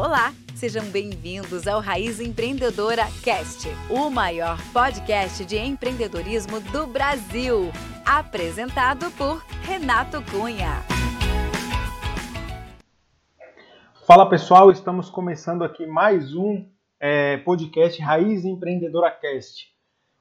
Olá, sejam bem-vindos ao Raiz Empreendedora Cast, o maior podcast de empreendedorismo do Brasil. Apresentado por Renato Cunha. Fala pessoal, estamos começando aqui mais um é, podcast Raiz Empreendedora Cast.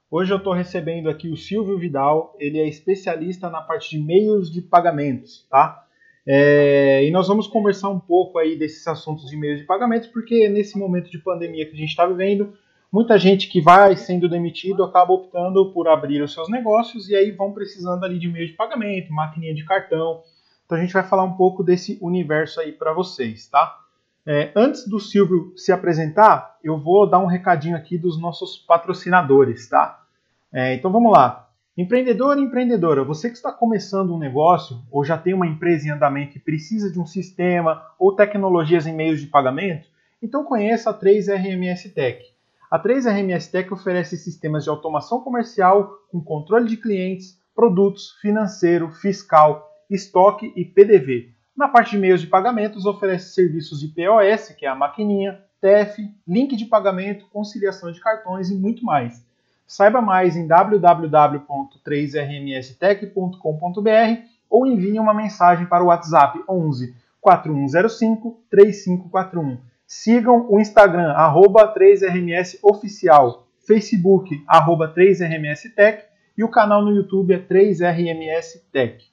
Hoje eu estou recebendo aqui o Silvio Vidal, ele é especialista na parte de meios de pagamentos, tá? É, e nós vamos conversar um pouco aí desses assuntos de meios de pagamento, porque nesse momento de pandemia que a gente está vivendo, muita gente que vai sendo demitido acaba optando por abrir os seus negócios e aí vão precisando ali de meio de pagamento, maquininha de cartão. Então a gente vai falar um pouco desse universo aí para vocês, tá? É, antes do Silvio se apresentar, eu vou dar um recadinho aqui dos nossos patrocinadores, tá? É, então vamos lá. Empreendedor e empreendedora, você que está começando um negócio ou já tem uma empresa em andamento e precisa de um sistema ou tecnologias em meios de pagamento, então conheça a 3RMS Tech. A 3RMS Tech oferece sistemas de automação comercial com controle de clientes, produtos, financeiro, fiscal, estoque e PDV. Na parte de meios de pagamentos, oferece serviços de POS, que é a maquininha, TEF, link de pagamento, conciliação de cartões e muito mais. Saiba mais em www.3rmstech.com.br ou envie uma mensagem para o WhatsApp 11 4105 3541. Sigam o Instagram, arroba 3RMS Oficial, Facebook, arroba 3RMS Tech e o canal no YouTube é 3RMS Tech.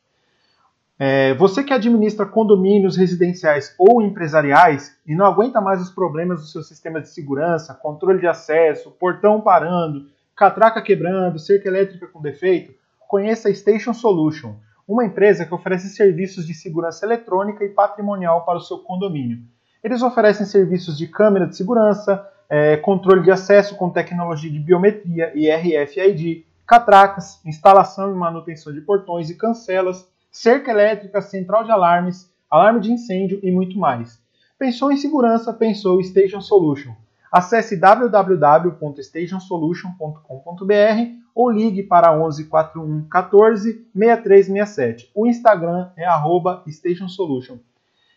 É, você que administra condomínios residenciais ou empresariais e não aguenta mais os problemas do seu sistema de segurança, controle de acesso, portão parando, catraca quebrando, cerca elétrica com defeito, conheça a Station Solution, uma empresa que oferece serviços de segurança eletrônica e patrimonial para o seu condomínio. Eles oferecem serviços de câmera de segurança, é, controle de acesso com tecnologia de biometria e RFID, catracas, instalação e manutenção de portões e cancelas, cerca elétrica, central de alarmes, alarme de incêndio e muito mais. Pensou em segurança? Pensou Station Solution. Acesse www.stationsolution.com.br ou ligue para 11 41 14 6367. O Instagram é @stationsolution.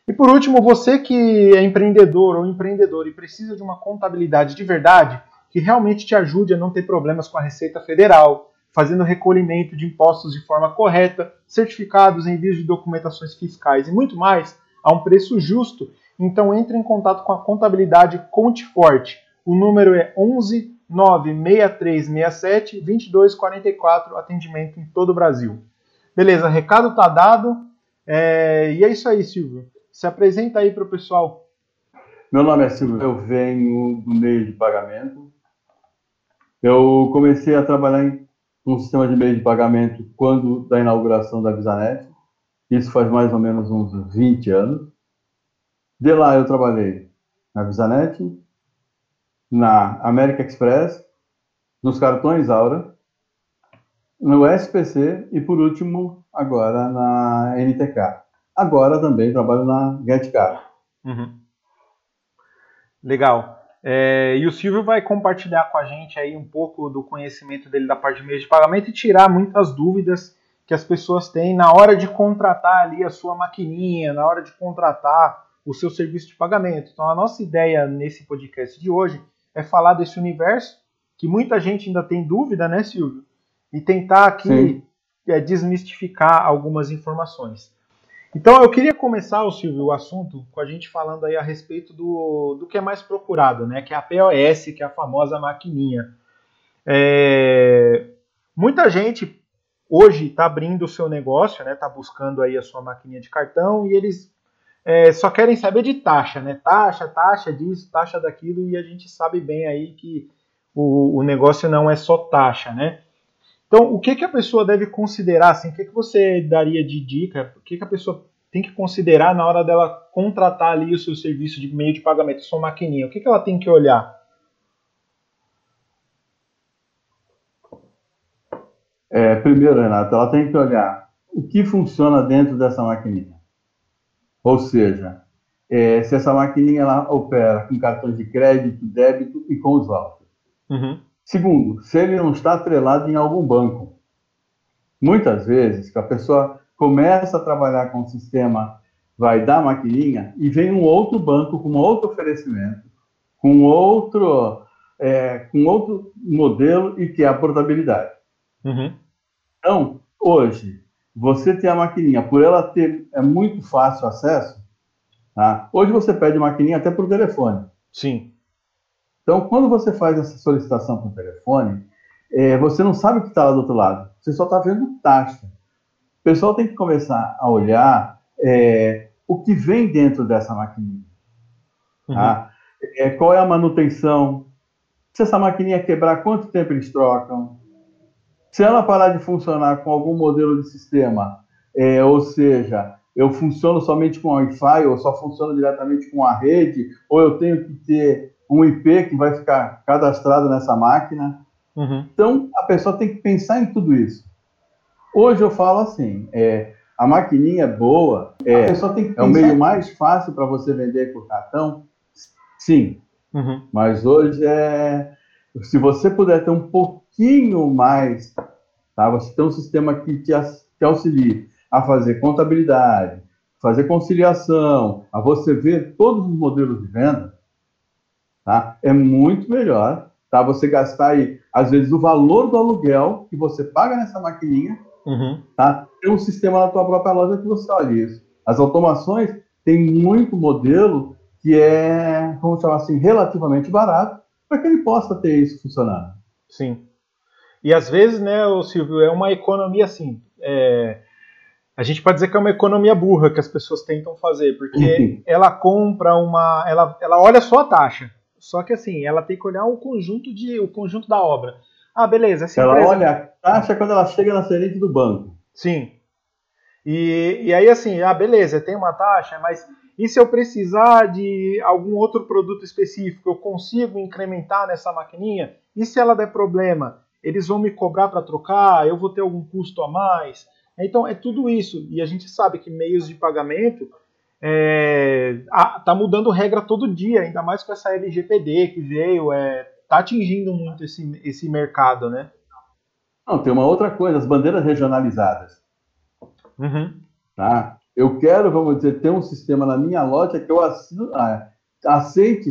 E por último, você que é empreendedor ou empreendedor e precisa de uma contabilidade de verdade, que realmente te ajude a não ter problemas com a Receita Federal, fazendo recolhimento de impostos de forma correta, certificados, envios de documentações fiscais e muito mais, a um preço justo então entre em contato com a contabilidade Conte Forte. O número é 11 96367 2244, atendimento em todo o Brasil. Beleza, recado tá dado. É... E é isso aí, Silvio. Se apresenta aí para o pessoal. Meu nome é Silvio, eu venho do meio de pagamento. Eu comecei a trabalhar em um sistema de meio de pagamento quando da inauguração da Visanet. Isso faz mais ou menos uns 20 anos. De lá eu trabalhei na Visanet, na América Express, nos cartões Aura, no SPC e, por último, agora na NTK. Agora também trabalho na GetCar. Uhum. Legal. É, e o Silvio vai compartilhar com a gente aí um pouco do conhecimento dele da parte de meio de pagamento e tirar muitas dúvidas que as pessoas têm na hora de contratar ali a sua maquininha, na hora de contratar o seu serviço de pagamento. Então, a nossa ideia nesse podcast de hoje é falar desse universo que muita gente ainda tem dúvida, né, Silvio? E tentar aqui é, desmistificar algumas informações. Então, eu queria começar, o Silvio, o assunto com a gente falando aí a respeito do, do que é mais procurado, né? Que é a POS, que é a famosa maquininha. É, muita gente hoje está abrindo o seu negócio, né? Está buscando aí a sua maquininha de cartão e eles é, só querem saber de taxa, né? Taxa, taxa disso, taxa daquilo, e a gente sabe bem aí que o, o negócio não é só taxa, né? Então, o que, que a pessoa deve considerar, assim, o que, que você daria de dica, o que, que a pessoa tem que considerar na hora dela contratar ali o seu serviço de meio de pagamento, sua maquininha, o que, que ela tem que olhar? É, primeiro, Renato, ela tem que olhar o que funciona dentro dessa maquininha. Ou seja, é, se essa maquininha ela opera com cartões de crédito, débito e com os vouchers. Uhum. Segundo, se ele não está atrelado em algum banco. Muitas vezes que a pessoa começa a trabalhar com o sistema vai dar maquininha e vem um outro banco com outro oferecimento, com outro, é, com outro modelo e que é a portabilidade. Uhum. Então, hoje, você tem a maquininha, por ela ter é muito fácil acesso, tá? hoje você pede maquininha até por telefone. Sim. Então, quando você faz essa solicitação por telefone, é, você não sabe o que está lá do outro lado, você só está vendo taxa. O pessoal tem que começar a olhar é, o que vem dentro dessa maquininha. Tá? Uhum. É, qual é a manutenção? Se essa maquininha quebrar, quanto tempo eles trocam? Se ela parar de funcionar com algum modelo de sistema, é, ou seja, eu funciono somente com Wi-Fi, ou só funciono diretamente com a rede, ou eu tenho que ter um IP que vai ficar cadastrado nessa máquina. Uhum. Então, a pessoa tem que pensar em tudo isso. Hoje eu falo assim, é, a maquininha é boa, é, a pessoa tem que é o meio mais fácil para você vender por cartão, sim. Uhum. Mas hoje é, se você puder ter um pouquinho mais, tá? Você tem um sistema que te, te auxilie a fazer contabilidade, fazer conciliação, a você ver todos os modelos de venda, tá? É muito melhor, tá? Você gastar aí, às vezes, o valor do aluguel que você paga nessa maquininha, uhum. tá? Tem um sistema na tua própria loja que você olha isso. As automações têm muito modelo que é, vamos chamar assim, relativamente barato, para que ele possa ter isso funcionando. Sim. E às vezes, né, o Silvio, é uma economia assim. É... A gente pode dizer que é uma economia burra que as pessoas tentam fazer, porque uhum. ela compra uma. Ela, ela olha só a taxa. Só que assim, ela tem que olhar o conjunto de o conjunto da obra. Ah, beleza. Essa ela empresa... olha a taxa quando ela chega na gerente do banco. Sim. E, e aí, assim, ah, beleza, tem uma taxa, mas e se eu precisar de algum outro produto específico, eu consigo incrementar nessa maquininha? E se ela der problema, eles vão me cobrar para trocar? Eu vou ter algum custo a mais? Então é tudo isso. E a gente sabe que meios de pagamento é, tá mudando regra todo dia, ainda mais com essa LGPD que veio, é, tá atingindo muito esse, esse mercado, né? Não, tem uma outra coisa, as bandeiras regionalizadas. Uhum. Tá? Eu quero, vamos dizer, ter um sistema na minha loja que eu assino, ah, aceite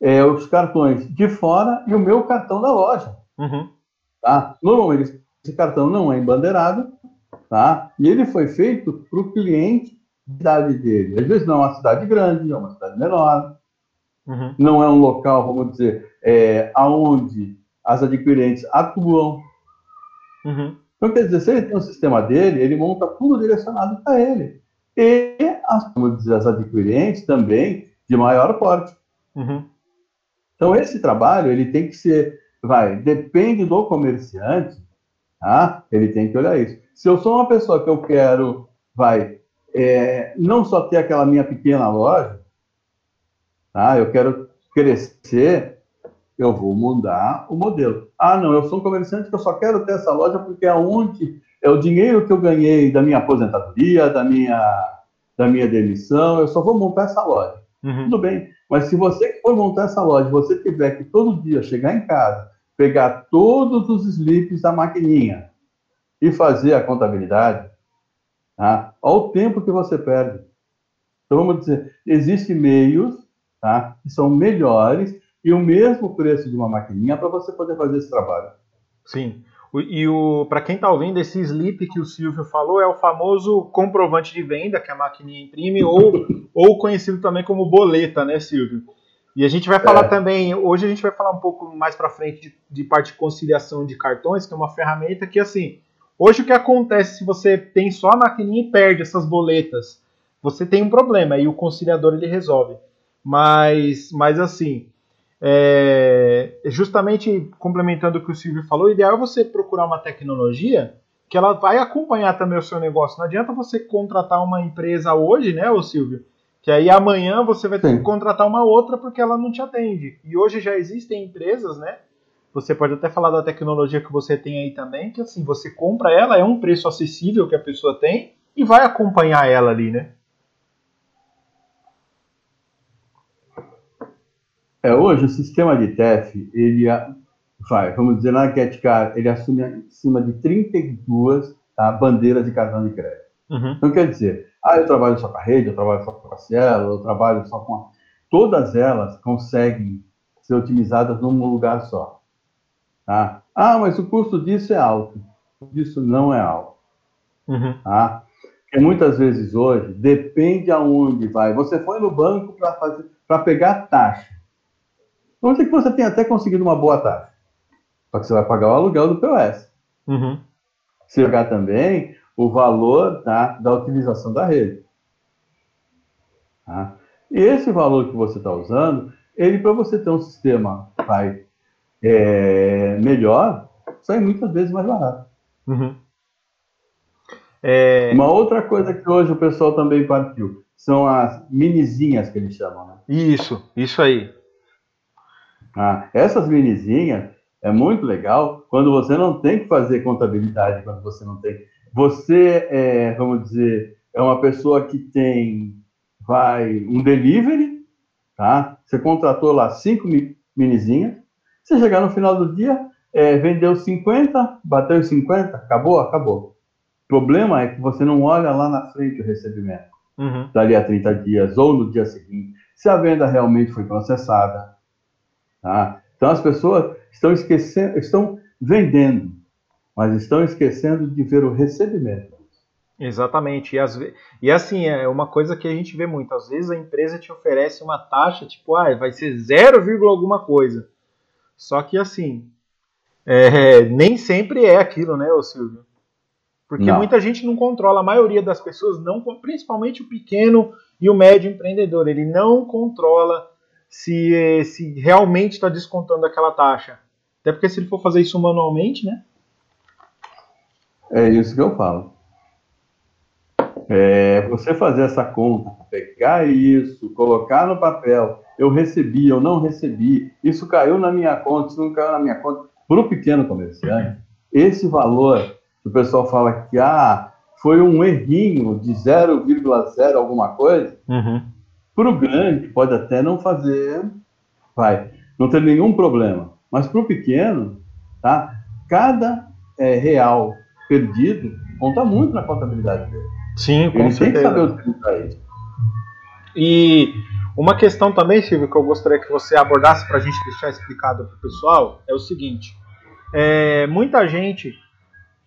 é, os cartões de fora e o meu cartão da loja. Uhum. Tá? Normalmente, esse cartão não é embandeirado, tá? e ele foi feito para o cliente da cidade dele. Às vezes não é uma cidade grande, é uma cidade menor, uhum. não é um local, vamos dizer, é, aonde as adquirentes atuam. Uhum. Então, quer dizer, se ele tem um sistema dele, ele monta tudo direcionado para ele e as, as adquirentes também de maior porte. Uhum. Então, esse trabalho, ele tem que ser, vai, depende do comerciante, tá? ele tem que olhar isso. Se eu sou uma pessoa que eu quero, vai, é, não só ter aquela minha pequena loja, tá? eu quero crescer, eu vou mudar o modelo. Ah, não, eu sou um comerciante que eu só quero ter essa loja porque é onde é o dinheiro que eu ganhei da minha aposentadoria, da minha, da minha demissão, eu só vou montar essa loja. Uhum. Tudo bem, mas se você for montar essa loja, você tiver que todo dia chegar em casa, pegar todos os slips da maquininha e fazer a contabilidade, tá? olha o tempo que você perde. Então, vamos dizer, existem meios tá? que são melhores e o mesmo preço de uma maquininha para você poder fazer esse trabalho. Sim. E o para quem está ouvindo, esse slip que o Silvio falou é o famoso comprovante de venda que a maquininha imprime, ou, ou conhecido também como boleta, né, Silvio? E a gente vai falar é. também, hoje a gente vai falar um pouco mais para frente de, de, parte de conciliação de cartões, que é uma ferramenta que, assim, hoje o que acontece se você tem só a maquininha e perde essas boletas? Você tem um problema e o conciliador ele resolve. Mas, mas assim, é, justamente complementando o que o Silvio falou, o ideal é você procurar uma tecnologia que ela vai acompanhar também o seu negócio. Não adianta você contratar uma empresa hoje, né, o Silvio? Que aí amanhã você vai ter Sim. que contratar uma outra porque ela não te atende. E hoje já existem empresas, né? Você pode até falar da tecnologia que você tem aí também, que assim, você compra ela, é um preço acessível que a pessoa tem e vai acompanhar ela ali, né? É, hoje o sistema de TEF, ele vai, vamos dizer, na GetCard, ele assume acima de 32 tá, bandeiras de cartão de crédito. Uhum. Então, quer dizer, Ah, eu trabalho só com a rede, eu trabalho só com a Cielo, eu trabalho só com a... Todas elas conseguem ser otimizadas num lugar só. Tá? Ah, mas o custo disso é alto. Isso não é alto. Uhum. Tá? Porque muitas vezes hoje, depende aonde vai. Você foi no banco para pegar taxa. Vamos dizer que você tem até conseguido uma boa taxa. Só que você vai pagar o aluguel do POS. Uhum. Você vai pagar também o valor tá, da utilização da rede. Tá? E esse valor que você está usando, ele para você ter um sistema vai, é, melhor, sai muitas vezes mais barato. Uhum. É... Uma outra coisa que hoje o pessoal também partiu são as minizinhas que eles chamam, né? Isso, isso aí. Ah, essas minizinhas é muito legal quando você não tem que fazer contabilidade, quando você não tem. Você é, vamos dizer, é uma pessoa que tem, vai, um delivery, tá? Você contratou lá cinco minizinhas, você chegar no final do dia, é, vendeu 50, bateu 50, acabou, acabou. O problema é que você não olha lá na frente o recebimento, uhum. dali a 30 dias ou no dia seguinte, se a venda realmente foi processada. Tá? Então as pessoas estão esquecendo, estão vendendo, mas estão esquecendo de ver o recebimento. Exatamente. E, as, e assim, é uma coisa que a gente vê muito. Às vezes a empresa te oferece uma taxa, tipo, ah, vai ser 0, alguma coisa. Só que assim, é, nem sempre é aquilo, né, ô Silvio? Porque não. muita gente não controla, a maioria das pessoas não, principalmente o pequeno e o médio empreendedor, ele não controla se, se realmente está descontando aquela taxa. Até porque se ele for fazer isso manualmente, né? É isso que eu falo. É, você fazer essa conta, pegar isso, colocar no papel, eu recebi, eu não recebi, isso caiu na minha conta, isso não caiu na minha conta. Para o pequeno comerciante, esse valor, o pessoal fala que ah, foi um errinho de 0,0 alguma coisa, uhum. Para o grande pode até não fazer, vai, não ter nenhum problema. Mas para o pequeno, tá? cada é, real perdido conta muito na contabilidade dele. Sim, com Ele certeza. tem que saber utilizar isso. E uma questão também, Silvio, que eu gostaria que você abordasse para a gente deixar explicado para o pessoal é o seguinte: é, muita gente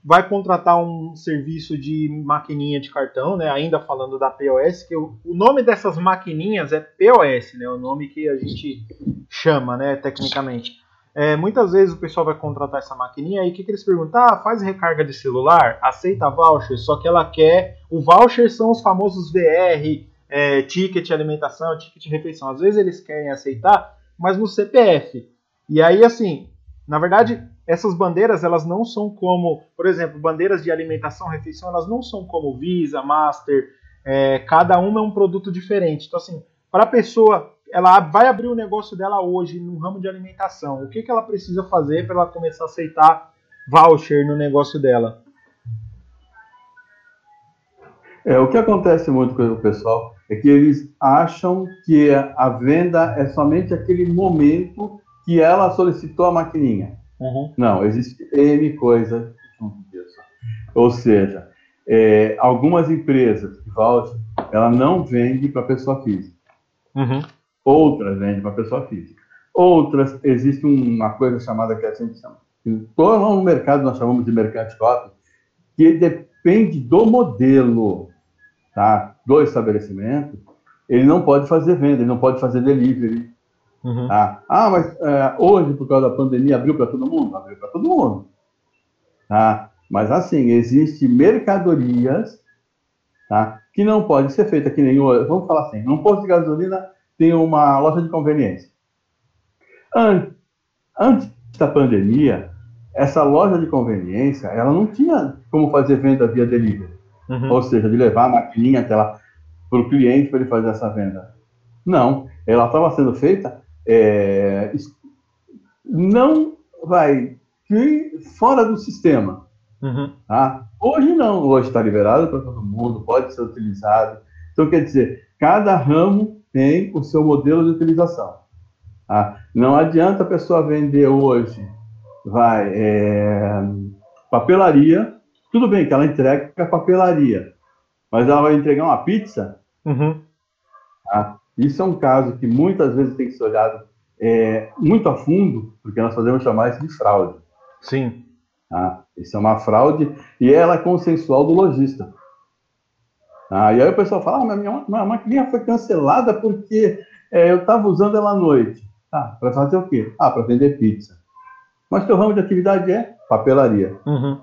vai contratar um serviço de maquininha de cartão, né? Ainda falando da POS, que o, o nome dessas maquininhas é POS, né? O nome que a gente chama, né? Tecnicamente. É, muitas vezes o pessoal vai contratar essa maquininha e o que, que eles perguntam? Ah, faz recarga de celular, aceita voucher, só que ela quer. O voucher são os famosos VR, é, ticket alimentação, ticket refeição. Às vezes eles querem aceitar, mas no CPF. E aí, assim, na verdade, essas bandeiras elas não são como, por exemplo, bandeiras de alimentação, refeição, elas não são como Visa, Master. É, cada uma é um produto diferente. Então, assim, para a pessoa ela vai abrir o negócio dela hoje no ramo de alimentação. O que, que ela precisa fazer para ela começar a aceitar voucher no negócio dela? É, o que acontece muito com o pessoal é que eles acham que a venda é somente aquele momento que ela solicitou a maquininha. Uhum. Não, existe N coisa. Ou seja, é, algumas empresas de voucher, ela não vende para pessoa física. Uhum. Outras vendem para pessoa física. Outras, existe uma coisa chamada que a gente chama, todo no mercado nós chamamos de mercante copy, que depende do modelo tá, do estabelecimento, ele não pode fazer venda, ele não pode fazer delivery. Uhum. Tá? Ah, mas é, hoje, por causa da pandemia, abriu para todo mundo? Abriu para todo mundo. Tá? Mas assim, existem mercadorias tá, que não pode ser feita que nem o. Vamos falar assim, num posto de gasolina tem uma loja de conveniência. Antes da pandemia, essa loja de conveniência, ela não tinha como fazer venda via delivery. Uhum. Ou seja, de levar a maquininha até lá para o cliente para ele fazer essa venda. Não, ela estava sendo feita é, não vai fora do sistema. Uhum. Tá? Hoje não, hoje está liberado para todo mundo, pode ser utilizado. Então, quer dizer, cada ramo tem o seu modelo de utilização. Tá? Não adianta a pessoa vender hoje, vai, é, papelaria, tudo bem que ela entrega papelaria, mas ela vai entregar uma pizza. Uhum. Tá? Isso é um caso que muitas vezes tem que ser olhado é, muito a fundo, porque nós podemos chamar isso de fraude. Sim. Tá? Isso é uma fraude e ela é consensual do lojista. Tá? E aí o pessoal fala, ah, mas minha, minha máquina foi cancelada porque é, eu estava usando ela à noite. Tá, para fazer o quê? Ah, para vender pizza. Mas teu ramo de atividade é papelaria. Uhum.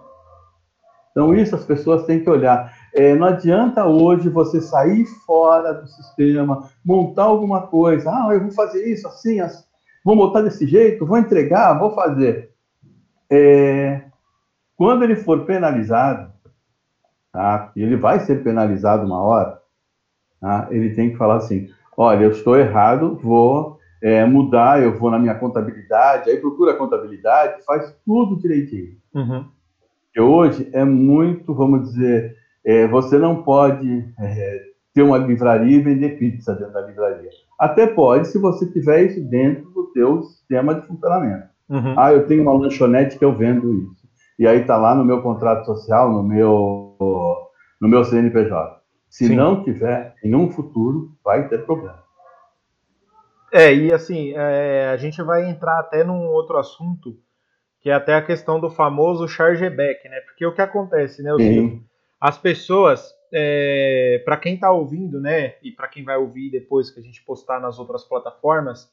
Então isso as pessoas têm que olhar. É, não adianta hoje você sair fora do sistema, montar alguma coisa. Ah, eu vou fazer isso assim, assim vou montar desse jeito, vou entregar, vou fazer. É, quando ele for penalizado, tá? E ele vai ser penalizado uma hora, tá? Ele tem que falar assim: olha, eu estou errado, vou é, mudar, eu vou na minha contabilidade, aí procura a contabilidade, faz tudo direitinho. Uhum. E hoje é muito, vamos dizer, é, você não pode é, ter uma livraria e vender pizza dentro da livraria. Até pode, se você tiver isso dentro do teu sistema de funcionamento. Uhum. Ah, eu tenho uma lanchonete que eu vendo isso. E aí está lá no meu contrato social, no meu, no meu CNPJ. Se Sim. não tiver, em um futuro, vai ter problema. É, e assim, é, a gente vai entrar até num outro assunto, que é até a questão do famoso chargeback, né? Porque o que acontece, né? Sim. As pessoas, é, para quem está ouvindo, né, e para quem vai ouvir depois que a gente postar nas outras plataformas,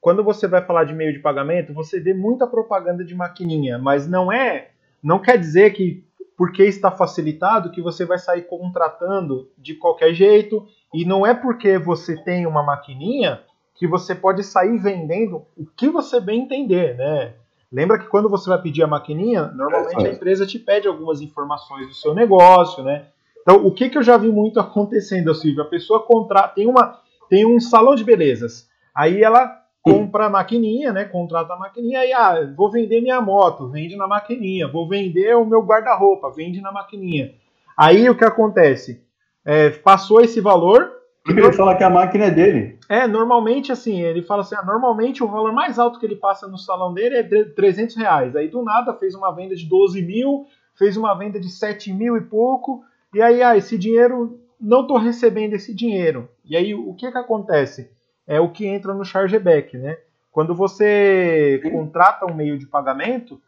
quando você vai falar de meio de pagamento, você vê muita propaganda de maquininha, mas não é, não quer dizer que porque está facilitado que você vai sair contratando de qualquer jeito, e não é porque você tem uma maquininha que você pode sair vendendo o que você bem entender, né? Lembra que quando você vai pedir a maquininha, normalmente a empresa te pede algumas informações do seu negócio, né? Então, o que, que eu já vi muito acontecendo, Silvio? A pessoa contrata, tem, uma, tem um salão de belezas, aí ela compra a maquininha, né? Contrata a maquininha, aí, ah, vou vender minha moto, vende na maquininha, vou vender o meu guarda-roupa, vende na maquininha. Aí o que acontece? É, passou esse valor, ele fala que a máquina é dele. é, normalmente assim, ele fala assim, ah, normalmente o valor mais alto que ele passa no salão dele é de 300 reais. Aí do nada fez uma venda de 12 mil, fez uma venda de 7 mil e pouco, e aí, ah, esse dinheiro, não estou recebendo esse dinheiro. E aí o que que acontece? É o que entra no chargeback, né? Quando você contrata um meio de pagamento,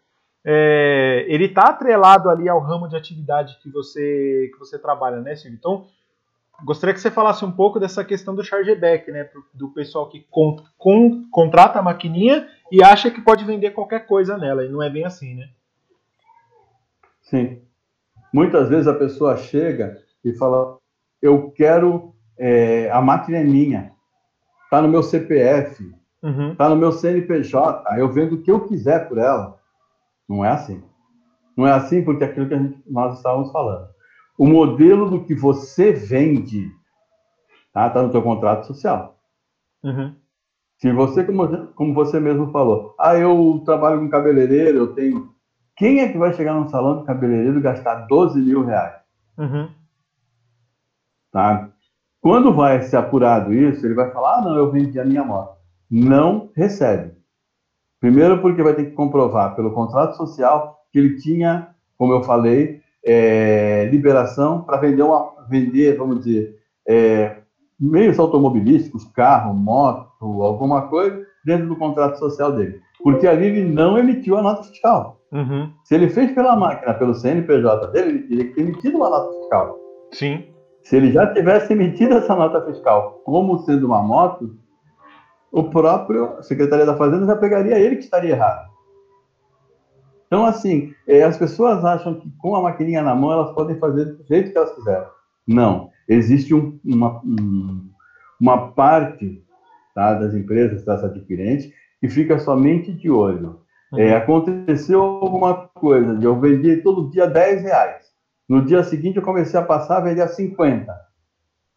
é, ele está atrelado ali ao ramo de atividade que você, que você trabalha, né, Silvio? Então, Gostaria que você falasse um pouco dessa questão do chargeback, né? Do pessoal que con- con- contrata a maquininha e acha que pode vender qualquer coisa nela. E não é bem assim, né? Sim. Muitas vezes a pessoa chega e fala: Eu quero, é, a máquina é minha, está no meu CPF, Uhum. está no meu CNPJ, eu vendo o que eu quiser por ela. Não é assim. Não é assim porque é aquilo que gente- nós estávamos falando. O modelo do que você vende está tá no teu contrato social. Uhum. Se você, como, como você mesmo falou, ah, eu trabalho com cabeleireiro, eu tenho. Quem é que vai chegar num salão de cabeleireiro e gastar 12 mil reais? Uhum. Tá? Quando vai ser apurado isso, ele vai falar: ah, não, eu vendi a minha moto. Não recebe. Primeiro, porque vai ter que comprovar pelo contrato social que ele tinha, como eu falei, é, liberação para vender, uma, vender, vamos dizer, é, meios automobilísticos, carro, moto, alguma coisa, dentro do contrato social dele. Porque ali ele não emitiu a nota fiscal. Uhum. Se ele fez pela máquina, pelo CNPJ dele, ele teria que ter emitido uma nota fiscal. Sim. Se ele já tivesse emitido essa nota fiscal como sendo uma moto, o próprio Secretaria da Fazenda já pegaria ele que estaria errado. Então, assim, eh, as pessoas acham que com a maquininha na mão elas podem fazer do jeito que elas quiserem. Não. Existe um- uma, um- uma parte tá, das empresas, das adquirentes, que fica somente de olho. Uhum. É, aconteceu alguma coisa, eu vendi todo dia 10 reais. No dia seguinte eu comecei a passar a vender a 50.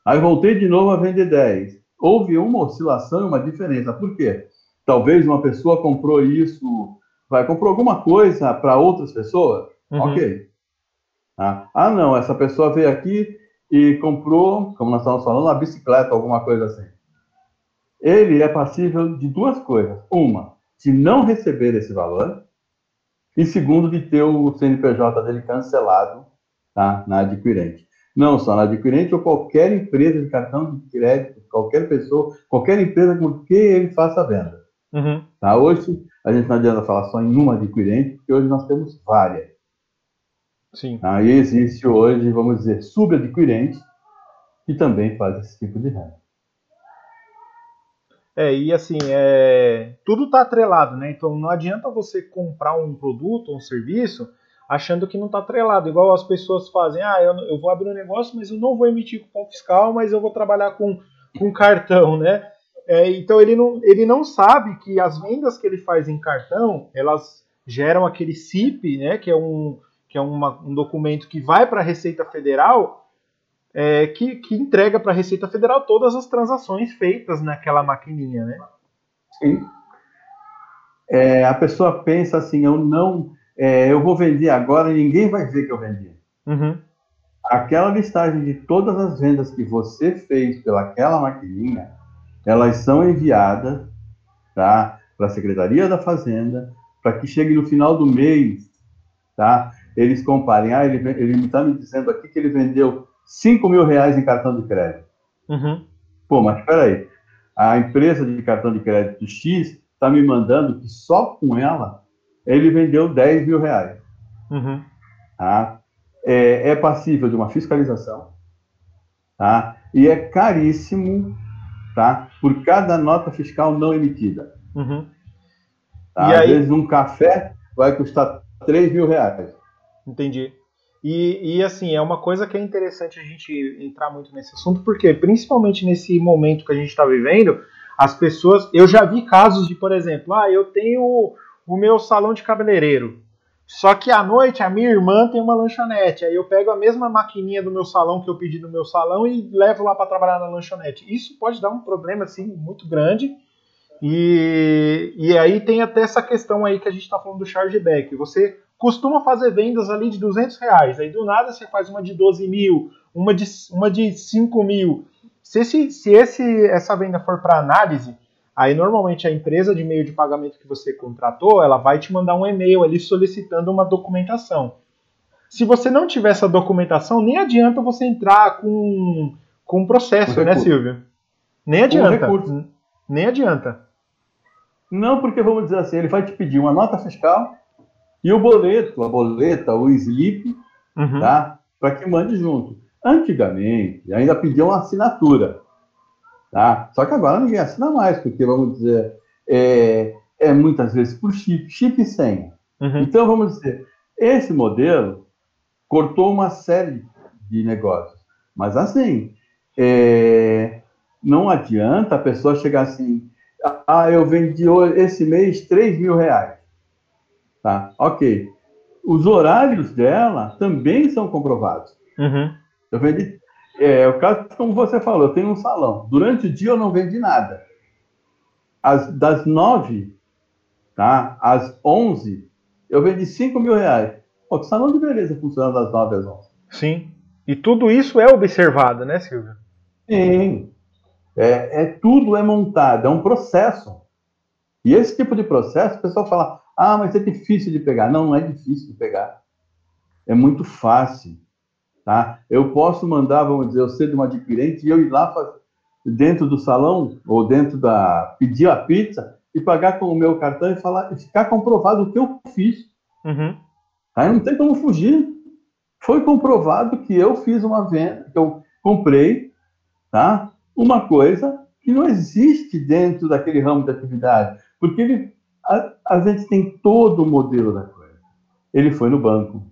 Aí voltei de novo a vender 10. Houve uma oscilação, uma diferença. Por quê? Talvez uma pessoa comprou isso, vai, comprou alguma coisa para outras pessoas? Uhum. Ok. Tá? Ah, não, essa pessoa veio aqui e comprou, como nós estamos falando, uma bicicleta, alguma coisa assim. Ele é passível de duas coisas. Uma, de não receber esse valor. E segundo, de ter o CNPJ dele cancelado tá, na adquirente. não só na adquirente ou qualquer empresa de cartão de crédito, qualquer pessoa, qualquer empresa com que ele faça a venda. Uhum. Tá? Hoje, a gente não adianta falar só em uma adquirente, porque hoje nós temos várias. Sim. Aí existe hoje, vamos dizer, subadquirente, que também faz esse tipo de renda. É, e assim, é, tudo está atrelado, né? Então não adianta você comprar um produto, um serviço, achando que não está atrelado. Igual as pessoas fazem, ah, eu, eu vou abrir um negócio, mas eu não vou emitir cupom fiscal, mas eu vou trabalhar com, com cartão, né? É, então ele não, ele não sabe que as vendas que ele faz em cartão, elas geram aquele CIP, né? Que é um, que é uma, um documento que vai para a Receita Federal, é, que, que entrega para a Receita Federal todas as transações feitas naquela maquininha, né? Sim. É, a pessoa pensa assim, eu não é, eu vou vender agora e ninguém vai ver que eu vendi. Uhum. Aquela listagem de todas as vendas que você fez pelaquela maquininha, elas são enviadas tá, para a Secretaria da Fazenda, para que chegue no final do mês, tá, eles comparem. Ah, ele está me dizendo aqui que ele vendeu 5 mil reais em cartão de crédito. Uhum. Pô, mas espera aí. A empresa de cartão de crédito X está me mandando que só com ela ele vendeu 10 mil reais. Uhum. Tá? É, é, passível de uma fiscalização, tá? E é caríssimo, tá? Por cada nota fiscal não emitida. Uhum. Tá? Às aí... vezes um café vai custar 3 mil reais. Entendi. E, e, assim, é uma coisa que é interessante a gente entrar muito nesse assunto, porque principalmente nesse momento que a gente está vivendo, as pessoas. Eu já vi casos de, por exemplo, ah, eu tenho o meu salão de cabeleireiro. Só que à noite a minha irmã tem uma lanchonete. Aí eu pego a mesma maquininha do meu salão que eu pedi no meu salão e levo lá para trabalhar na lanchonete. Isso pode dar um problema assim muito grande. E, e aí tem até essa questão aí que a gente está falando do chargeback. Você costuma fazer vendas ali de 200 reais. Aí do nada você faz uma de 12 mil, uma de, uma de 5 mil. Se, esse, se esse, essa venda for para análise, Aí normalmente a empresa de meio de pagamento que você contratou, ela vai te mandar um e-mail ali solicitando uma documentação. Se você não tiver essa documentação, nem adianta você entrar com com processo, um né, Silvio? Nem adianta. Um nem adianta. Não, porque vamos dizer assim, ele vai te pedir uma nota fiscal e o boleto, a boleta, o slip, uhum. tá? Para que mande junto. Antigamente, ainda pediam uma assinatura. Tá? Só que agora ninguém assina mais, porque, vamos dizer, é, é muitas vezes por chip, chip e senha. Uhum. Então, vamos dizer, esse modelo cortou uma série de negócios. Mas, assim, é, não adianta a pessoa chegar assim, ah, eu vendi esse mês 3 mil reais. Tá, ok. Os horários dela também são comprovados. Uhum. Eu vendi é, o caso, como você falou, eu tenho um salão. Durante o dia eu não vendi nada. As, das nove tá, às onze, eu vendi cinco mil reais. Pô, que salão de beleza funciona das nove às onze. Sim. E tudo isso é observado, né, Silvio? Sim. É, é, tudo é montado, é um processo. E esse tipo de processo, o pessoal fala, ah, mas é difícil de pegar. Não, não é difícil de pegar. É muito fácil. Tá? Eu posso mandar, vamos dizer, eu ser de uma adquirente e eu ir lá dentro do salão ou dentro da pedir a pizza e pagar com o meu cartão e falar, ficar comprovado o que eu fiz. Uhum. Aí não tem como fugir. Foi comprovado que eu fiz uma venda, que eu comprei, tá? Uma coisa que não existe dentro daquele ramo de atividade, porque ele, a, a gente tem todo o modelo da coisa. Ele foi no banco,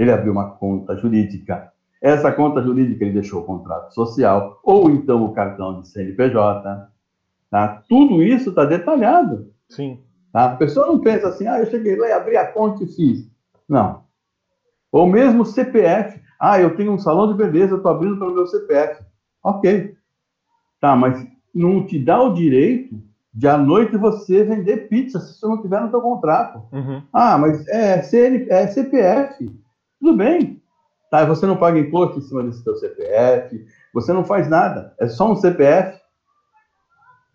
ele abriu uma conta jurídica. Essa conta jurídica ele deixou o contrato social, ou então o cartão de CNPJ. Tá? Tudo isso está detalhado. Sim. Tá? A pessoa não pensa assim, ah, eu cheguei lá e abri a conta e fiz. Não. Ou mesmo CPF. Ah, eu tenho um salão de beleza, estou abrindo pelo meu CPF. Ok. Tá, mas não te dá o direito de à noite você vender pizza se você não tiver no seu contrato. Uhum. Ah, mas é, CN, é CPF. Tudo bem. Tá? Você não paga imposto em cima desse seu CPF, você não faz nada, é só um CPF.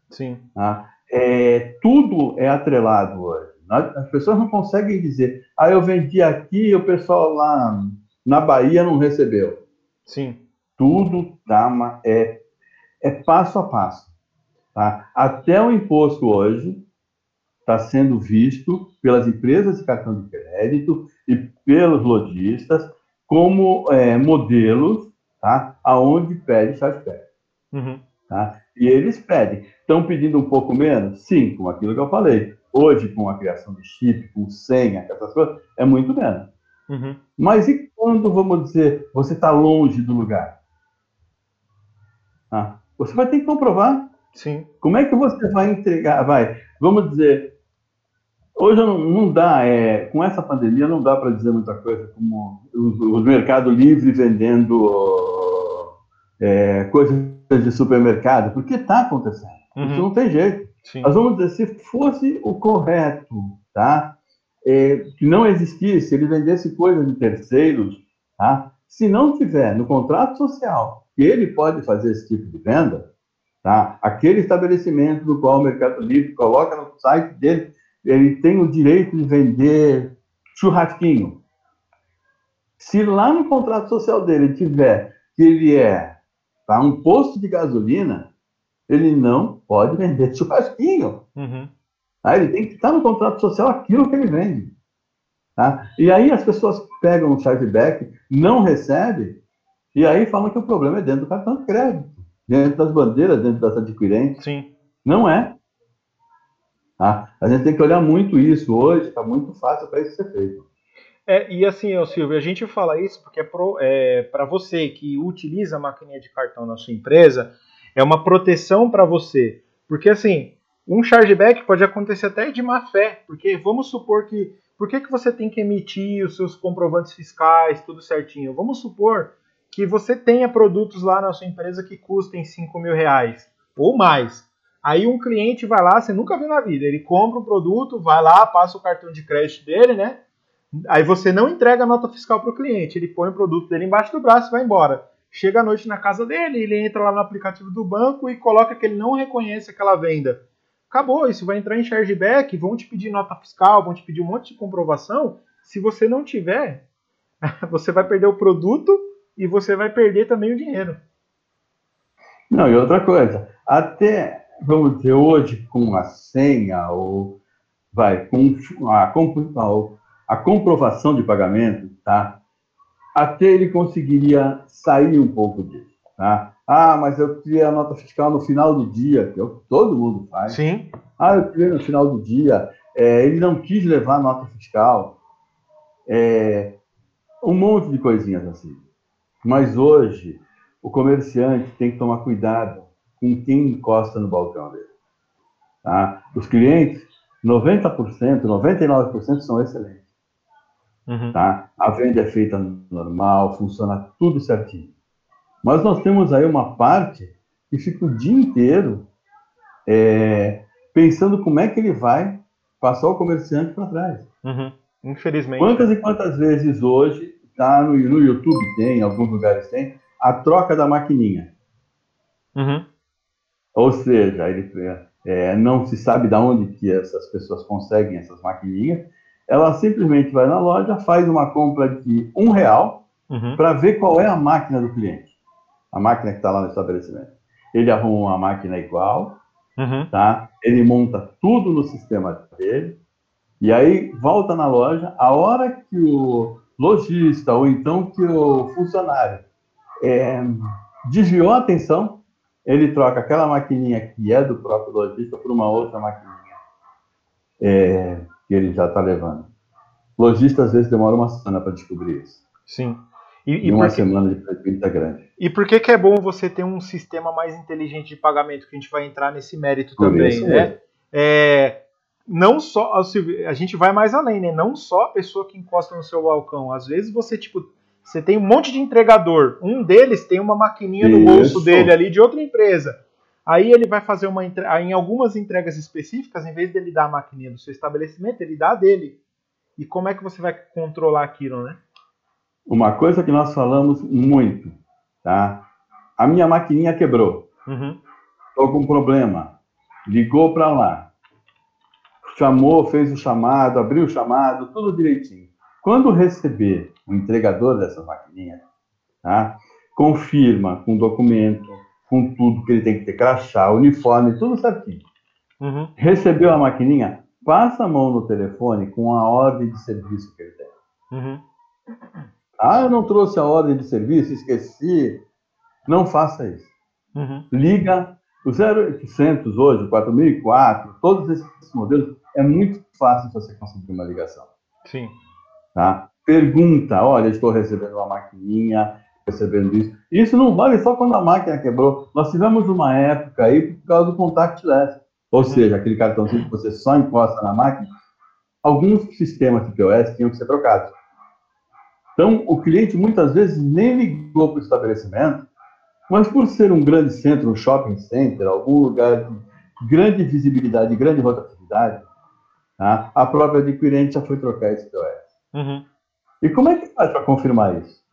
Sim. Tá? É, tudo é atrelado hoje. As pessoas não conseguem dizer, ah, eu vendi aqui e o pessoal lá na Bahia não recebeu. Sim. Tudo tá, é, é passo a passo. Tá? Até o imposto hoje está sendo visto pelas empresas de cartão de crédito e pelos lojistas como é, modelos tá? aonde pede chargeback. Uhum. Tá? E eles pedem. Estão pedindo um pouco menos? Sim, com aquilo que eu falei. Hoje, com a criação de chip, com senha, essas coisas, é muito menos. Uhum. Mas e quando, vamos dizer, você está longe do lugar? Ah, você vai ter que comprovar. Sim. Como é que você vai entregar? Vai, vamos dizer, hoje não, não dá, é, com essa pandemia não dá para dizer muita coisa como o, o Mercado Livre vendendo é, coisas de supermercado, porque está acontecendo. Uhum. Isso não tem jeito. Sim. Nós vamos dizer, se fosse o correto, tá? É, que não existisse, ele vendesse coisas de terceiros, tá? Se não tiver no contrato social que ele pode fazer esse tipo de venda, tá? Aquele estabelecimento do qual o Mercado Livre coloca no site dele, ele tem o direito de vender churrasquinho. Se lá no contrato social dele tiver que ele é tá, um posto de gasolina, ele não pode vender churrasquinho. Uhum. Tá? Ele tem que estar no contrato social aquilo que ele vende. Tá? E aí as pessoas pegam o chargeback, não recebem, e aí falam que o problema é dentro do cartão de crédito, dentro das bandeiras, dentro das adquirentes. Sim. Não é. Tá? A gente tem que olhar muito isso hoje, está muito fácil para isso ser feito. É, e assim, ô Silvio, a gente fala isso porque é para é, você que utiliza a maquininha de cartão na sua empresa, é uma proteção para você. Porque assim, um chargeback pode acontecer até de má fé, porque vamos supor que. Por que, que você tem que emitir os seus comprovantes fiscais, tudo certinho? Vamos supor que você tenha produtos lá na sua empresa que custem 5 mil reais ou mais. Aí um cliente vai lá, você nunca viu na vida, ele compra um produto, vai lá, passa o cartão de crédito dele, né? Aí você não entrega a nota fiscal para o cliente, ele põe o produto dele embaixo do braço e vai embora. Chega à noite na casa dele, ele entra lá no aplicativo do banco e coloca que ele não reconhece aquela venda. Acabou, isso vai entrar em chargeback, vão te pedir nota fiscal, vão te pedir um monte de comprovação. Se você não tiver, você vai perder o produto e você vai perder também o dinheiro. Não, e outra coisa, até, vamos dizer, hoje com a senha ou vai, com a, a comprovação de pagamento, tá? até ele conseguiria sair um pouco disso. Tá? Ah, mas eu queria a nota fiscal no final do dia, que é o que todo mundo faz. Sim. Ah, eu queria no final do dia. É, ele não quis levar a nota fiscal. É, um monte de coisinhas assim. Mas hoje, o comerciante tem que tomar cuidado com quem encosta no balcão dele. Tá? Os clientes, 90%, 99% são excelentes. Uhum. Tá? A venda é feita normal, funciona tudo certinho. Mas nós temos aí uma parte que fica o dia inteiro é, pensando como é que ele vai passar o comerciante para trás. Uhum. Infelizmente. Quantas e quantas vezes hoje, tá no, no YouTube tem, em alguns lugares tem, a troca da maquininha. Uhum. Ou seja, ele, é, não se sabe de onde que essas pessoas conseguem essas maquininhas, ela simplesmente vai na loja, faz uma compra de um real uhum. para ver qual é a máquina do cliente, a máquina que está lá no estabelecimento. Ele arruma uma máquina igual, uhum. tá? Ele monta tudo no sistema dele e aí volta na loja. A hora que o lojista ou então que o funcionário é, desviou a atenção, ele troca aquela maquininha que é do próprio lojista por uma outra maquininha. É, que ele já está levando. Lojista às vezes demora uma semana para descobrir isso. Sim. E, e uma que... semana de prejuízo grande. E por que, que é bom você ter um sistema mais inteligente de pagamento que a gente vai entrar nesse mérito por também, né? É, não só a gente vai mais além, né? Não só a pessoa que encosta no seu balcão. Às vezes você tipo você tem um monte de entregador. Um deles tem uma maquininha no bolso dele ali de outra empresa. Aí ele vai fazer uma em algumas entregas específicas, em vez dele dar a maquininha do seu estabelecimento, ele dá a dele. E como é que você vai controlar aquilo, né? Uma coisa que nós falamos muito, tá? A minha maquininha quebrou. Estou uhum. com um problema. Ligou para lá. Chamou, fez o chamado, abriu o chamado, tudo direitinho. Quando receber o entregador dessa maquininha, tá? confirma com documento, com tudo que ele tem que ter, crachá, uniforme, tudo certinho. Uhum. Recebeu a maquininha, passa a mão no telefone com a ordem de serviço que ele tem. Uhum. Ah, eu não trouxe a ordem de serviço, esqueci. Não faça isso. Uhum. Liga o 0800 hoje, 4004, todos esses modelos, é muito fácil você conseguir uma ligação. Sim. Tá? Pergunta, olha, estou recebendo uma maquininha, recebendo isso. Isso não vale só quando a máquina quebrou. Nós tivemos uma época aí por causa do contactless, ou seja, aquele cartãozinho que você só encosta na máquina. Alguns sistemas de POS tinham que ser trocados. Então, o cliente muitas vezes nem ligou para o estabelecimento, mas por ser um grande centro, um shopping center, algum lugar de grande visibilidade, grande rotatividade, tá? a própria adquirente já foi trocar esse POS. Uhum. E como é que faz para confirmar isso?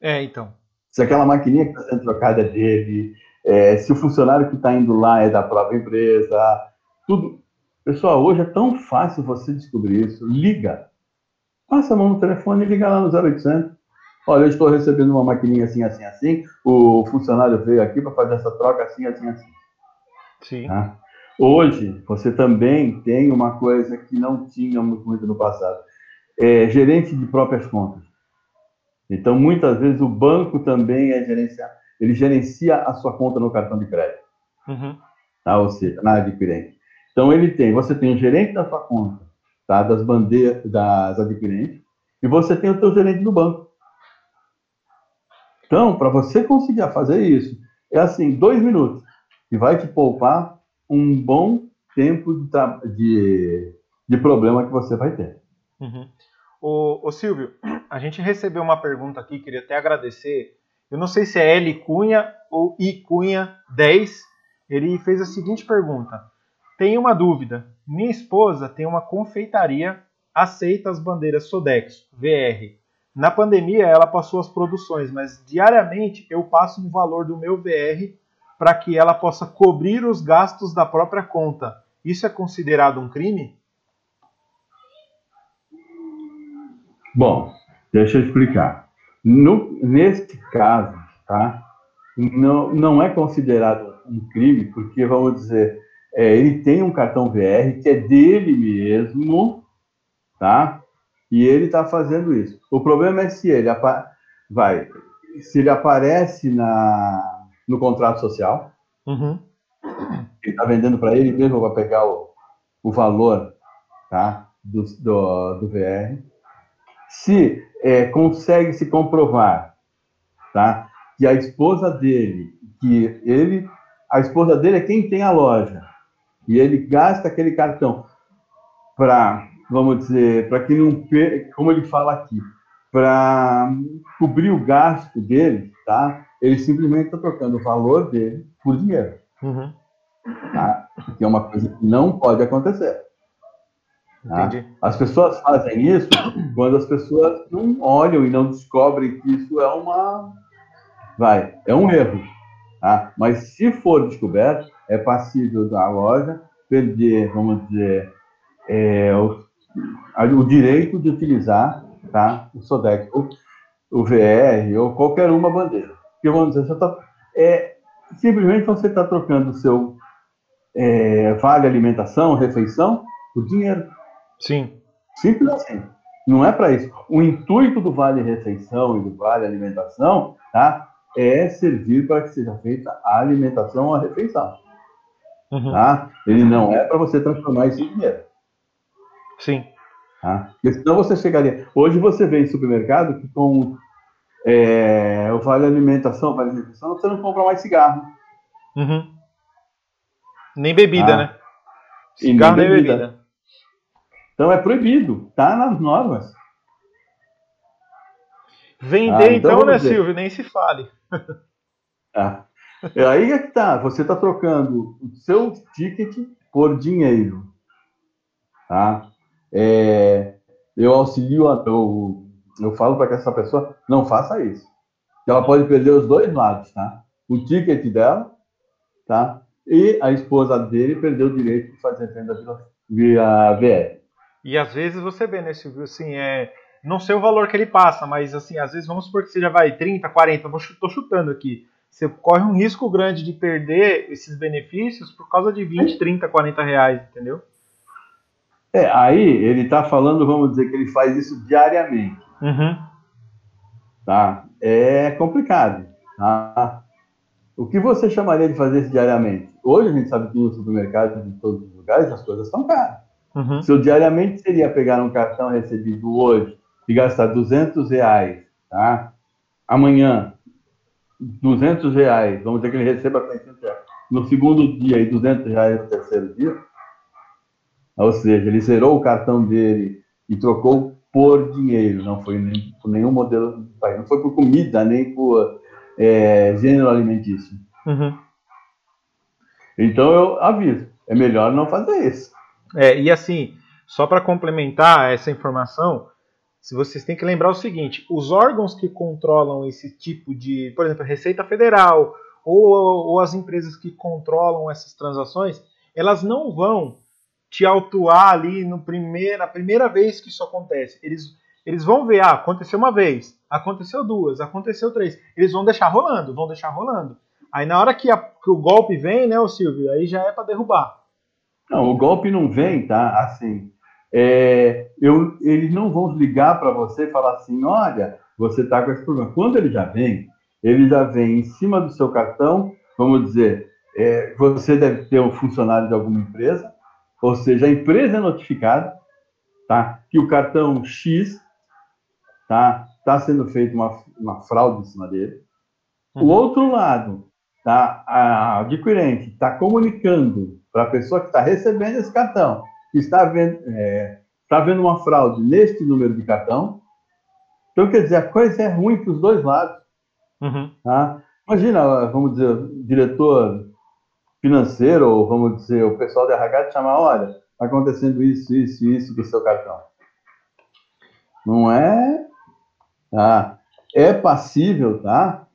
É, então. Se aquela maquininha que está sendo trocada é dele, é, se o funcionário que está indo lá é da própria empresa, tudo. Pessoal, hoje é tão fácil você descobrir isso. Liga. Passa a mão no telefone e liga lá no 0800. Olha, eu estou recebendo uma maquininha assim, assim, assim. O funcionário veio aqui para fazer essa troca assim, assim, assim. Sim. Tá? Hoje, você também tem uma coisa que não tínhamos muito no passado. É gerente de próprias contas. Então, muitas vezes, o banco também é gerenciar. Ele gerencia a sua conta no cartão de crédito. Uhum. Tá? Ou seja, na adquirente. Então, ele tem, você tem o gerente da sua conta, tá? das bandeiras das adquirentes, e você tem o seu gerente do banco. Então, para você conseguir fazer isso, é assim, dois minutos, e vai te poupar um bom tempo de, de, de problema que você vai ter. Uhum. Ô, ô, Silvio, a gente recebeu uma pergunta aqui, queria até agradecer. Eu não sei se é L Cunha ou I Cunha 10. Ele fez a seguinte pergunta: Tenho uma dúvida. Minha esposa tem uma confeitaria, aceita as bandeiras Sodexo, VR. Na pandemia ela passou as produções, mas diariamente eu passo um valor do meu VR para que ela possa cobrir os gastos da própria conta. Isso é considerado um crime? Bom, deixa eu explicar. No, neste caso, tá? Não, não é considerado um crime, porque, vamos dizer, é, ele tem um cartão VR que é dele mesmo, tá? E ele está fazendo isso. O problema é se ele vai, se ele aparece na, no contrato social, uhum. ele está vendendo para ele mesmo para pegar o, o valor, tá? Do, do, do VR. Se é, consegue se comprovar, tá? Que a esposa dele, que ele, a esposa dele é quem tem a loja, e ele gasta aquele cartão para, vamos dizer, para que não, como ele fala aqui, para cobrir o gasto dele, tá? Ele simplesmente está trocando o valor dele por dinheiro. Uhum. Tá? Que é uma coisa que não pode acontecer. Tá? As pessoas fazem isso quando as pessoas não olham e não descobrem que isso é uma. Vai, é um erro. Tá? Mas se for descoberto, é passível da loja perder, vamos dizer, é, o, o, direito de utilizar tá, o SODEC, o, o VR ou qualquer uma bandeira. Porque, vamos dizer, você tá, é, simplesmente você está trocando o seu é, vale alimentação, refeição, por dinheiro. Sim. Simples assim. Não é para isso. O intuito do vale refeição e do vale alimentação tá, é servir para que seja feita a alimentação ou a refeição. Uhum. Tá? Ele não é para você transformar isso em dinheiro. Sim. Tá? Porque senão você chegaria. Hoje você vê em supermercado que com é, o vale alimentação, vale refeição, você não compra mais cigarro. Uhum. Nem bebida, tá? né? Cigarro nem bebida. nem bebida. Então é proibido, tá nas normas. Vender, ah, então, então né, dizer. Silvio? Nem se fale. Ah. Aí é que tá, você está trocando o seu ticket por dinheiro. Tá? É, eu auxilio, eu, eu falo para que essa pessoa não faça isso. Ela pode perder os dois lados, tá? O ticket dela, tá? E a esposa dele perdeu o direito de fazer venda via VR. E às vezes você vê, né, Silvio, assim, é, não sei o valor que ele passa, mas assim, às vezes vamos supor que seja vai 30, 40, vou, tô chutando aqui. Você corre um risco grande de perder esses benefícios por causa de 20, 30, 40 reais, entendeu? É, aí ele está falando, vamos dizer que ele faz isso diariamente. Uhum. Tá? É complicado. Tá? O que você chamaria de fazer isso diariamente? Hoje a gente sabe que no supermercado, em todos os lugares, as coisas estão caras. Uhum. Seu diariamente seria pegar um cartão recebido hoje e gastar 200 reais, tá? Amanhã, 200 reais, vamos dizer que ele receba 600 reais. No segundo dia e 200 reais no terceiro dia. Ou seja, ele zerou o cartão dele e trocou por dinheiro, não foi nem, por nenhum modelo não foi por comida, nem por é, gênero alimentício. Uhum. Então eu aviso, é melhor não fazer isso. É, e assim, só para complementar essa informação, se vocês têm que lembrar o seguinte: os órgãos que controlam esse tipo de, por exemplo, a Receita Federal ou, ou as empresas que controlam essas transações, elas não vão te autuar ali no primeiro, na primeira vez que isso acontece. Eles, eles vão ver, ah, aconteceu uma vez, aconteceu duas, aconteceu três. Eles vão deixar rolando, vão deixar rolando. Aí na hora que, a, que o golpe vem, né, o Silvio, aí já é para derrubar. Não, o golpe não vem, tá? Assim, é, eu, eles não vão ligar para você e falar assim, olha, você está com esse problema. Quando ele já vem, ele já vem em cima do seu cartão, vamos dizer, é, você deve ter um funcionário de alguma empresa, ou seja, a empresa é notificada, tá? Que o cartão X, tá? Está sendo feita uma, uma fraude em cima dele. O Uhum. outro lado, tá? A adquirente está comunicando para a pessoa que está recebendo esse cartão que está vendo, é, está vendo uma fraude neste número de cartão. Então, quer dizer, a coisa é ruim para os dois lados. Uhum. Tá? Imagina, vamos dizer, o diretor financeiro, ou vamos dizer, o pessoal da RH te chamar, olha, está acontecendo isso, isso, isso com o seu cartão. Não é? Tá? É passível, tá?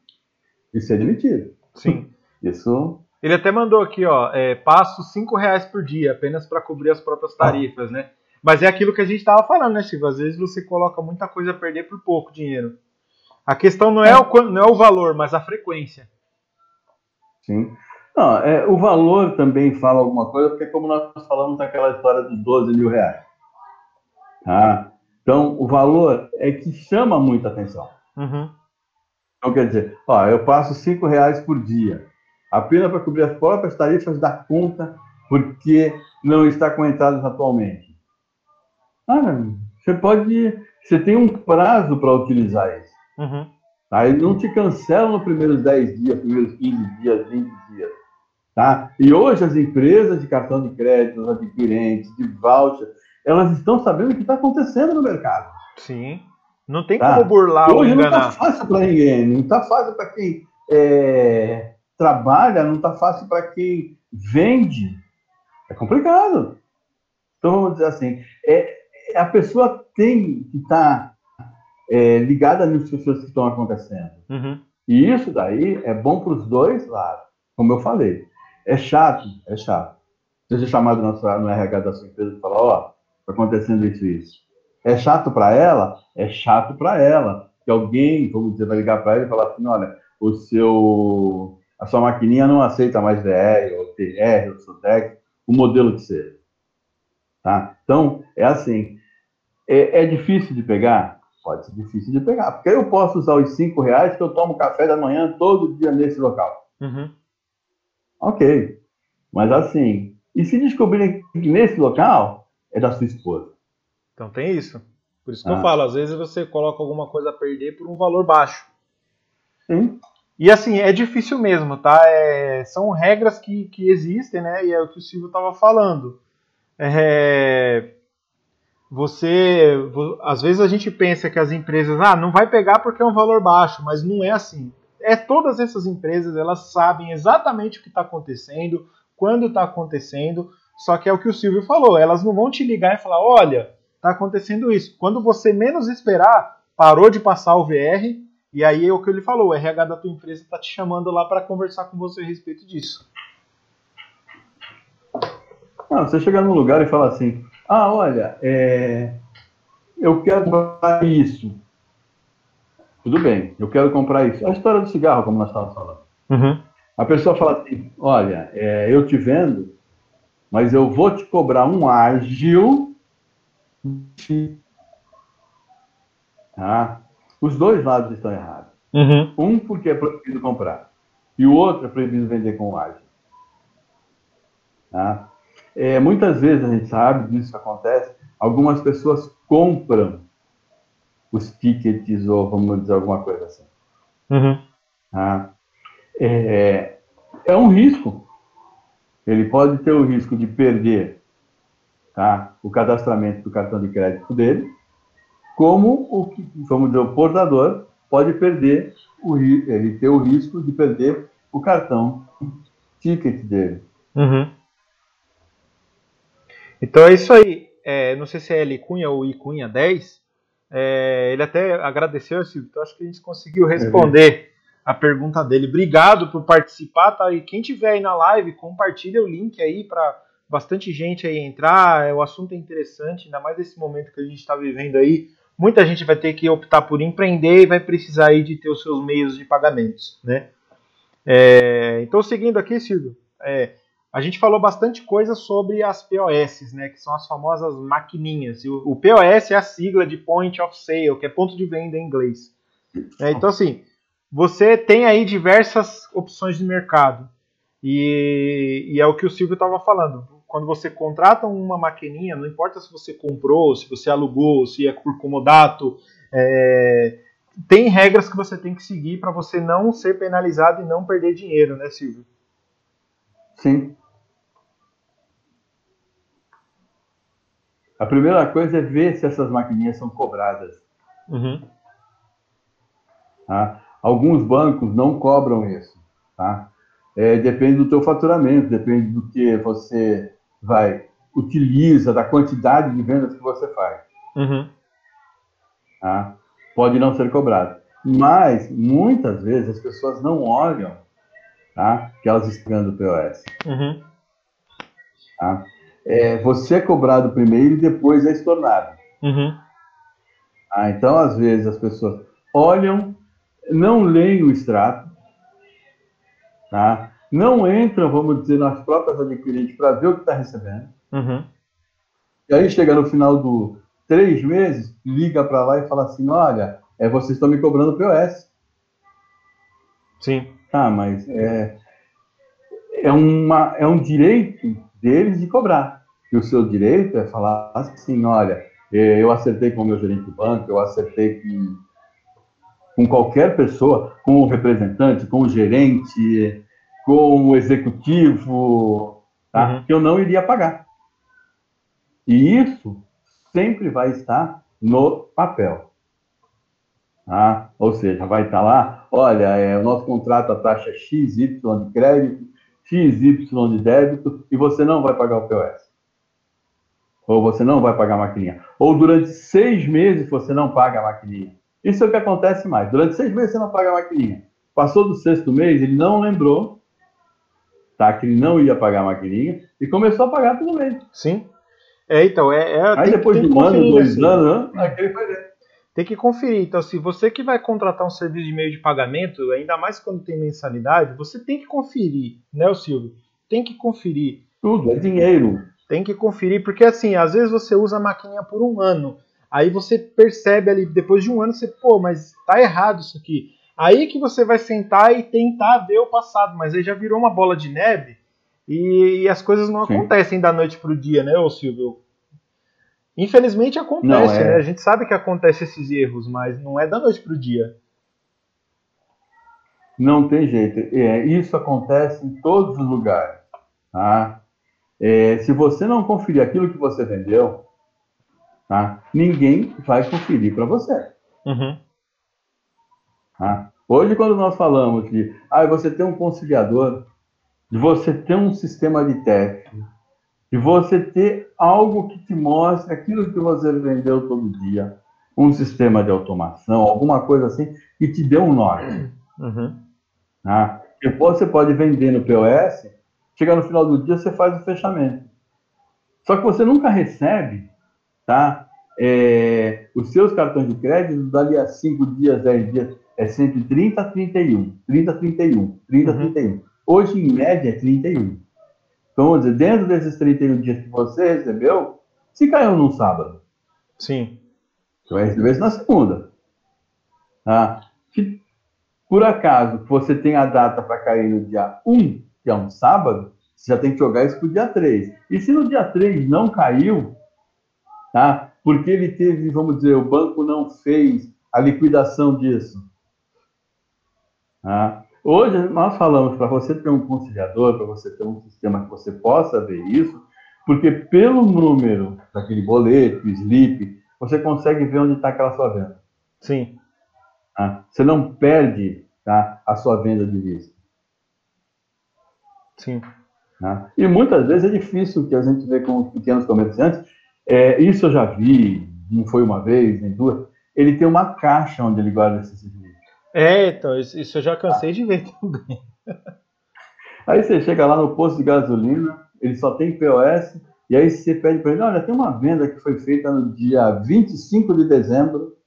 De ser demitido. Sim. Isso Ele até mandou aqui, ó, é, passo 5 reais por dia, apenas para cobrir as próprias tarifas, né? Mas é aquilo que a gente estava falando, né, Chico? Às vezes você coloca muita coisa a perder por pouco dinheiro. A questão não é o, quan- não é o valor, mas a frequência. Sim. Não, é, o valor também fala alguma coisa, porque como nós falamos naquela história dos 12 mil reais. Tá? Então, o valor é que chama muita atenção. Uhum. Então, quer dizer, ó, eu passo 5 reais por dia, apenas para cobrir as próprias tarifas da conta, porque não está com entradas atualmente. Ah, você pode, você tem um prazo para utilizar isso. Uhum. Tá? Ele não te cancela nos primeiros 10 dias, primeiros 15 dias, 20 dias. Tá? E hoje as empresas de cartão de crédito, os adquirentes, de voucher, elas estão sabendo o que está acontecendo no mercado. Sim. Não tem Tá. como burlar ou hoje não está enganar. fácil para ninguém, não está fácil para quem é, trabalha, não está fácil para quem vende. É complicado. Então vamos dizer assim, é, é- a pessoa tem que estar é, ligada nas coisas que estão acontecendo. Uhum. E isso daí é bom para os dois lados, como eu falei. É chato, é chato. Seja chamado no, no RH da sua empresa e falar, ó, está acontecendo isso e isso. É chato para ela? É chato para ela. Que alguém, vamos dizer, vai ligar para ela e falar assim, olha, o seu, a sua maquininha não aceita mais VR, ou TR, ou SUDEC, o modelo que seja. Tá? Então, é assim, é, é difícil de pegar? Pode ser difícil de pegar, porque eu posso usar os cinco reais que eu tomo café da manhã todo dia nesse local. Uhum. Ok. Mas assim, e se descobrirem que nesse local é da sua esposa? Então tem isso. Por isso que eu Ah. falo, às vezes você coloca alguma coisa a perder por um valor baixo. Sim. E assim, é difícil mesmo, tá? É, são regras que, que existem, né? E é o que o Silvio estava falando. É, você. vo- Às vezes a gente pensa que as empresas, ah, não vai pegar porque é um valor baixo, mas não é assim. É todas essas empresas, elas sabem exatamente o que está acontecendo, quando está acontecendo, só que é o que o Silvio falou, elas não vão te ligar e falar, olha, está acontecendo isso. Quando você menos esperar, parou de passar o VR, e aí é o que ele falou, o RH da tua empresa está te chamando lá para conversar com você a respeito disso. Não, você chega num lugar e fala assim, ah, olha, é, eu quero comprar isso. Tudo bem, eu quero comprar isso. A história do cigarro, como nós estávamos falando. Uhum. A pessoa fala assim: olha, é, eu te vendo, mas eu vou te cobrar um ágil. Tá? Os dois lados estão errados. Uhum. Um porque é proibido comprar e o outro é proibido vender com ágil. Tá? É, muitas vezes a gente sabe disso que acontece. Algumas pessoas compram os tickets ou vamos dizer alguma coisa assim. Uhum. Tá? É, é um risco. Ele pode ter o risco de perder tá, o cadastramento do cartão de crédito dele, como o que, dizer, o portador pode perder o ele ter o risco de perder o cartão ticket dele. Uhum. Então é isso aí. É, não sei se é L Cunha ou I Cunha 10. É, ele até agradeceu, Silvio. Então acho que a gente conseguiu responder a pergunta dele. Obrigado por participar, tá? E quem tiver aí na live, compartilha o link aí para bastante gente aí entrar. É, o assunto é interessante, ainda mais nesse momento que a gente está vivendo aí. Muita gente vai ter que optar por empreender e vai precisar aí de ter os seus meios de pagamentos, né? É, então, seguindo aqui, Silvio, é, a gente falou bastante coisa sobre as POS, né, que são as famosas maquininhas. O, o POS é a sigla de Point of Sale, que é ponto de venda em inglês. É, então, assim, você tem aí diversas opções de mercado. E, e é o que o Silvio estava falando. Quando você contrata uma maquininha, não importa se você comprou, se você alugou, se é por comodato, é, tem regras que você tem que seguir para você não ser penalizado e não perder dinheiro, né, Silvio? Sim. A primeira coisa é ver se essas maquininhas são cobradas. Uhum. Tá? Alguns bancos não cobram isso. Tá? É, depende do teu faturamento, depende do que você vai utiliza, da quantidade de vendas que você faz. Uhum. Tá? Pode não ser cobrado. Mas, muitas vezes, as pessoas não olham tá? que elas estão ganhando POS. Uhum. Tá? É, você é cobrado primeiro e depois é estornado. Uhum. Ah, então, às vezes, as pessoas olham, não leem o extrato, tá? Não entram, vamos dizer, nas próprias adquirentes para ver o que está recebendo. Uhum. E aí chega no final do três meses, liga para lá e fala assim, olha, é, vocês estão me cobrando POS. Sim. Tá, mas é, é, uma, é um direito deles de cobrar. E o seu direito é falar assim, olha, é, eu acertei com o meu gerente do banco, eu acertei com, com qualquer pessoa, com o representante, com o gerente, com o executivo, tá? Uhum. que eu não iria pagar. E isso sempre vai estar no papel. Tá? Ou seja, vai estar lá, olha, é, o nosso contrato a taxa XY de crédito, XY de débito, e você não vai pagar o POS. Ou você não vai pagar a maquininha. Ou durante seis meses você não paga a maquininha. Isso é o que acontece mais. Durante seis meses você não paga a maquininha. Passou do sexto mês, ele não lembrou tá, que ele não ia pagar a maquininha e começou a pagar todo mês. Sim. É, então, é. é Aí tem- depois tem de um ano, dois assim. anos, né, aquele. Tem que conferir. Então, se você que vai contratar um serviço de meio de pagamento, ainda mais quando tem mensalidade, você tem que conferir, né, o Silvio? Tem que conferir. Tudo, é dinheiro. Tem que conferir, porque assim, às vezes você usa a maquininha por um ano. Aí você percebe ali, depois de um ano, você, pô, mas tá errado isso aqui. Aí que você vai sentar e tentar ver o passado, mas aí já virou uma bola de neve e, e as coisas não Sim. acontecem da noite pro dia, né, ô Silvio? Infelizmente acontece, Não, é. né? A gente sabe que acontece esses erros, mas não é da noite pro dia. Não tem jeito. É, isso acontece em todos os lugares. Tá? É, se você não conferir aquilo que você vendeu, tá? ninguém vai conferir para você. Uhum. Tá? Hoje, quando nós falamos de ah, você tem um conciliador, de você ter um sistema de teste, de você ter algo que te mostre aquilo que você vendeu todo dia, um sistema de automação, alguma coisa assim, que te dê um norte. Uhum. Tá? Depois você pode vender no POS, chega no final do dia você faz o fechamento. Só que você nunca recebe tá? é, os seus cartões de crédito, dali a 5 dias, 10 dias, é sempre 30 a 31, 30 a 31, 30 a 31. Hoje, em média, é 31. Então, vamos dizer, dentro desses 31 dias que você recebeu, se caiu num sábado. Sim. Você vai receber isso na segunda. Tá? Se por acaso você tem a data para cair no dia 1, que é um sábado, você já tem que jogar isso para o dia 3. E se no dia 3 não caiu, tá? porque ele teve, vamos dizer, o banco não fez a liquidação disso. Tá? Hoje nós falamos para você ter um conciliador, para você ter um sistema que você possa ver isso, porque pelo número daquele boleto, slip, você consegue ver onde está aquela sua venda. Sim. Tá? Você não perde tá, a sua venda de vista. Sim. Tá? E muitas vezes é difícil que a gente vê com os pequenos comerciantes. É, isso eu já vi, não foi uma vez, nem duas. Ele tem uma caixa onde ele guarda esses. É, então, isso eu já cansei de ver também. Aí você chega lá no posto de gasolina, ele só tem POS, e aí você pede para ele, olha, tem uma venda que foi feita no dia 25 de dezembro.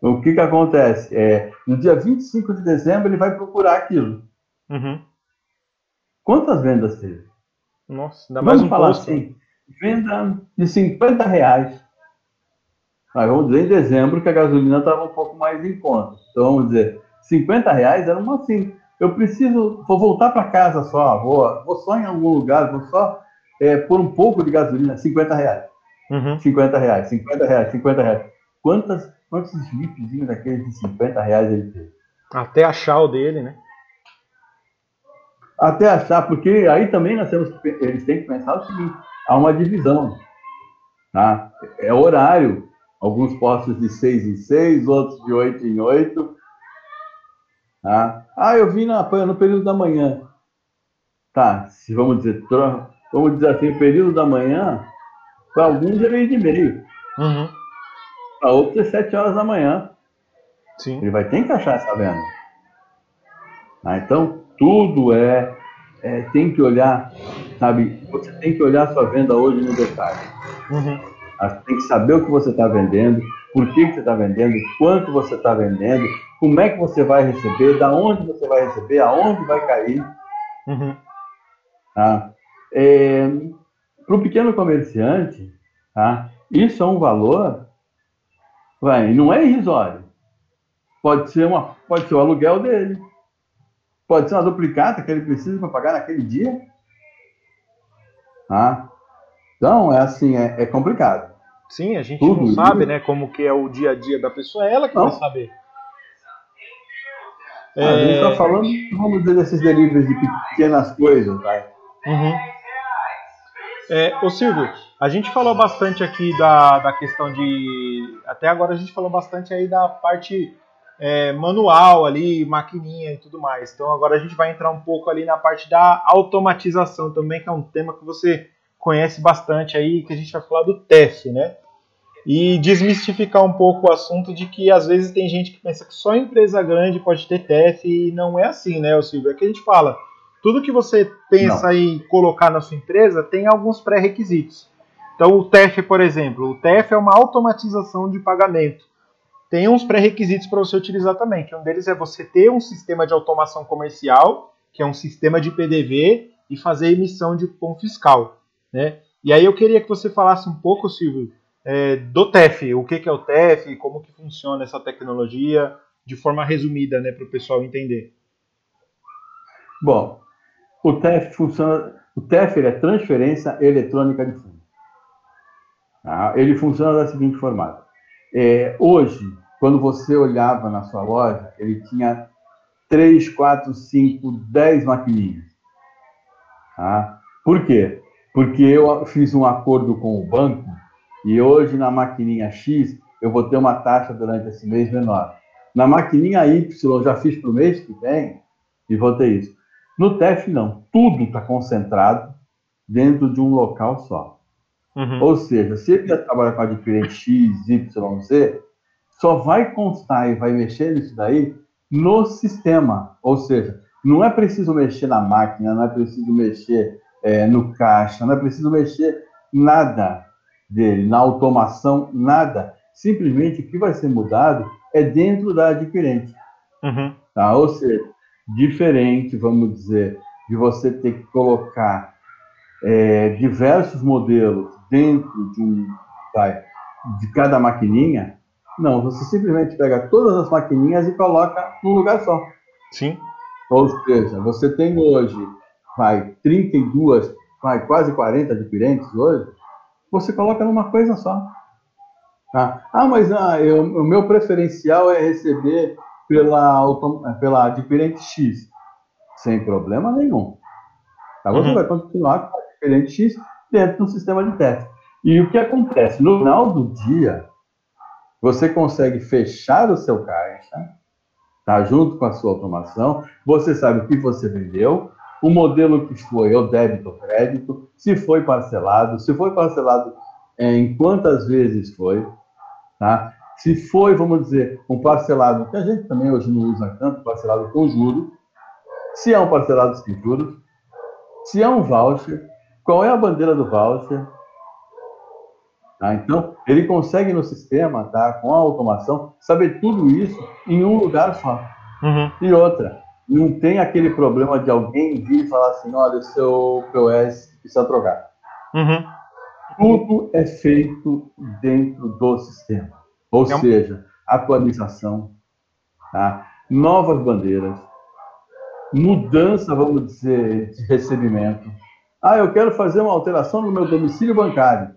O que que acontece? É, no dia 25 de dezembro ele vai procurar aquilo. Uhum. Quantas vendas teve? Nossa, ainda mais Vamos um falar posto. assim, venda de 50 reais. Mas vamos dizer em dezembro que a gasolina estava um pouco mais em conta. Então vamos dizer, 50 reais era uma assim. Eu preciso, vou voltar para casa só, vou, vou só em algum lugar, vou só é, pôr um pouco de gasolina, 50 reais. Uhum. 50 reais, 50 reais, 50 reais. Quantas, quantos slipzinhos daqueles de 50 reais ele teve? Até achar o dele, né? Até achar, porque aí também nós temos que, eles têm que pensar o seguinte, há uma divisão, tá? É horário, alguns postos de 6 em 6, outros de 8 em 8, tá? Ah, eu vim na, no período da manhã. Tá, se vamos dizer, vamos dizer assim, o período da manhã, para alguns é meio de meio, Uhum. para outros é 7 horas da manhã. Sim. Ele vai ter que achar essa venda. Ah, então, tudo é, é, Tem que olhar, sabe? Você tem que olhar a sua venda hoje no detalhe. Uhum. Tem que saber o que você está vendendo, por que, que você está vendendo, quanto você está vendendo, como é que você vai receber, da onde você vai receber, aonde vai cair. Uhum. Tá? Para o pequeno comerciante, tá? isso é um valor, vai, não é irrisório. Pode ser, uma, pode ser o aluguel dele, pode ser uma duplicata que ele precisa para pagar naquele dia. Tá? Então, é assim, é, é complicado. Sim, a gente Tudo não sabe, né, como que é o dia a dia da pessoa, é ela que Não. vai saber. A gente É, está falando, vamos dizer, desses deliveries de pequenas coisas, vai. Uhum. É, ô Silvio, a gente falou bastante aqui da, da questão de. Até agora a gente falou bastante aí da parte é, manual ali, maquininha e tudo mais. Então agora a gente vai entrar um pouco ali na parte da automatização também, que é um tema que você conhece bastante aí, que a gente vai falar do TEF, né? E desmistificar um pouco o assunto de que às vezes tem gente que pensa que só empresa grande pode ter TEF e não é assim, né, Silvio? É que a gente fala, tudo que você pensa em colocar na sua empresa tem alguns pré-requisitos. Então, o TEF, por exemplo, o TEF é uma automatização de pagamento. Tem uns pré-requisitos para você utilizar também, que um deles é você ter um sistema de automação comercial, que é um sistema de PDV, e fazer emissão de cupom fiscal. Né? E aí eu queria que você falasse um pouco, Silvio, é, do TEF, o que, que é o TEF, como que funciona essa tecnologia, de forma resumida, né, para o pessoal entender. Bom, o TEF funciona. O TEF é transferência eletrônica de fundo. Tá? Ele funciona da seguinte forma: é, hoje, quando você olhava na sua loja, ele tinha 3, 4, 5, 10 maquininhas. Tá? Por quê? Porque eu fiz um acordo com o banco e hoje na maquininha X eu vou ter uma taxa durante esse mês menor. Na maquininha Y eu já fiz para o mês que vem e vou ter isso. No TEF não, tudo está concentrado dentro de um local só. Uhum. Ou seja, se ele já trabalha com adquirente X, Y, Z, só vai constar e vai mexer nisso daí no sistema. Ou seja, não é preciso mexer na máquina, não é preciso mexer é, no caixa, não é preciso mexer nada. dele, na automação, nada. Simplesmente o que vai ser mudado é dentro da adquirente. Uhum. Tá? Ou seja, diferente, vamos dizer, de você ter que colocar é, diversos modelos dentro de um vai, de cada maquininha, não, você simplesmente pega todas as maquininhas e coloca num lugar só. Sim. Ou seja, você tem hoje, vai, 32, vai, quase 40 adquirentes hoje, você coloca numa coisa só. Tá? Ah, mas ah, eu, o meu preferencial é receber pela, pela adquirente X. Sem problema nenhum. Tá? Você uhum. vai continuar com a adquirente X dentro do sistema de teste. E o que acontece? No final do dia, você consegue fechar o seu caixa, tá? junto com a sua automação, você sabe o que você vendeu, o modelo que foi, o débito ou crédito, se foi parcelado, se foi parcelado é, em quantas vezes foi, tá? Se foi, vamos dizer, um parcelado, que a gente também hoje não usa tanto, parcelado com juros, se é um parcelado sem juros, se é um voucher, qual é a bandeira do voucher, Tá? Então, ele consegue no sistema, tá, com a automação, saber tudo isso em um lugar só. Uhum. E outra, não tem aquele problema de alguém vir e falar assim: olha, o seu POS precisa trocar. Uhum. Tudo é feito dentro do sistema. Ou é um... seja, atualização, tá? novas bandeiras, mudança, vamos dizer, de recebimento. Ah, eu quero fazer uma alteração no meu domicílio bancário.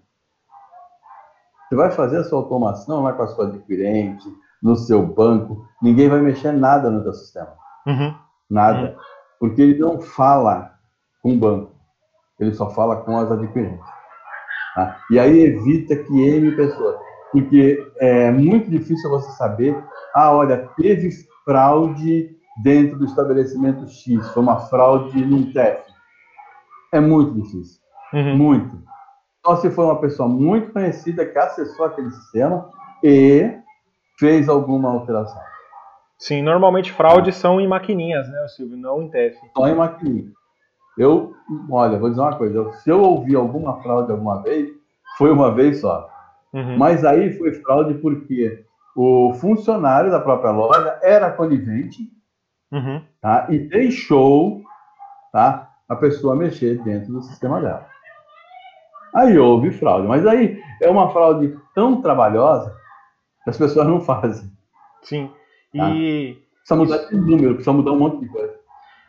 Você vai fazer a sua automação lá com a sua adquirente, no seu banco, ninguém vai mexer nada no seu sistema. Uhum. Nada. Uhum. Porque ele não fala com o banco, ele só fala com as adquirentes. Tá? E aí evita que M pessoas. Porque é muito difícil você saber, ah, olha, teve fraude dentro do estabelecimento X, foi uma fraude num TEF. É muito difícil. Uhum. Muito. Só se for uma pessoa muito conhecida que acessou aquele sistema e fez alguma alteração. Sim, normalmente fraudes são em maquininhas, né, Silvio? Não em TF. Só em maquininha. Eu, olha, vou dizer uma coisa. Se eu ouvi alguma fraude alguma vez, foi uma vez só. Uhum. Mas aí foi fraude porque o funcionário da própria loja era conivente uhum. tá, e deixou tá, a pessoa mexer dentro do sistema dela. Aí houve fraude. Mas aí é uma fraude tão trabalhosa que as pessoas não fazem. Sim. Tá? E. Precisa mudar de número, precisa mudar um monte de coisa.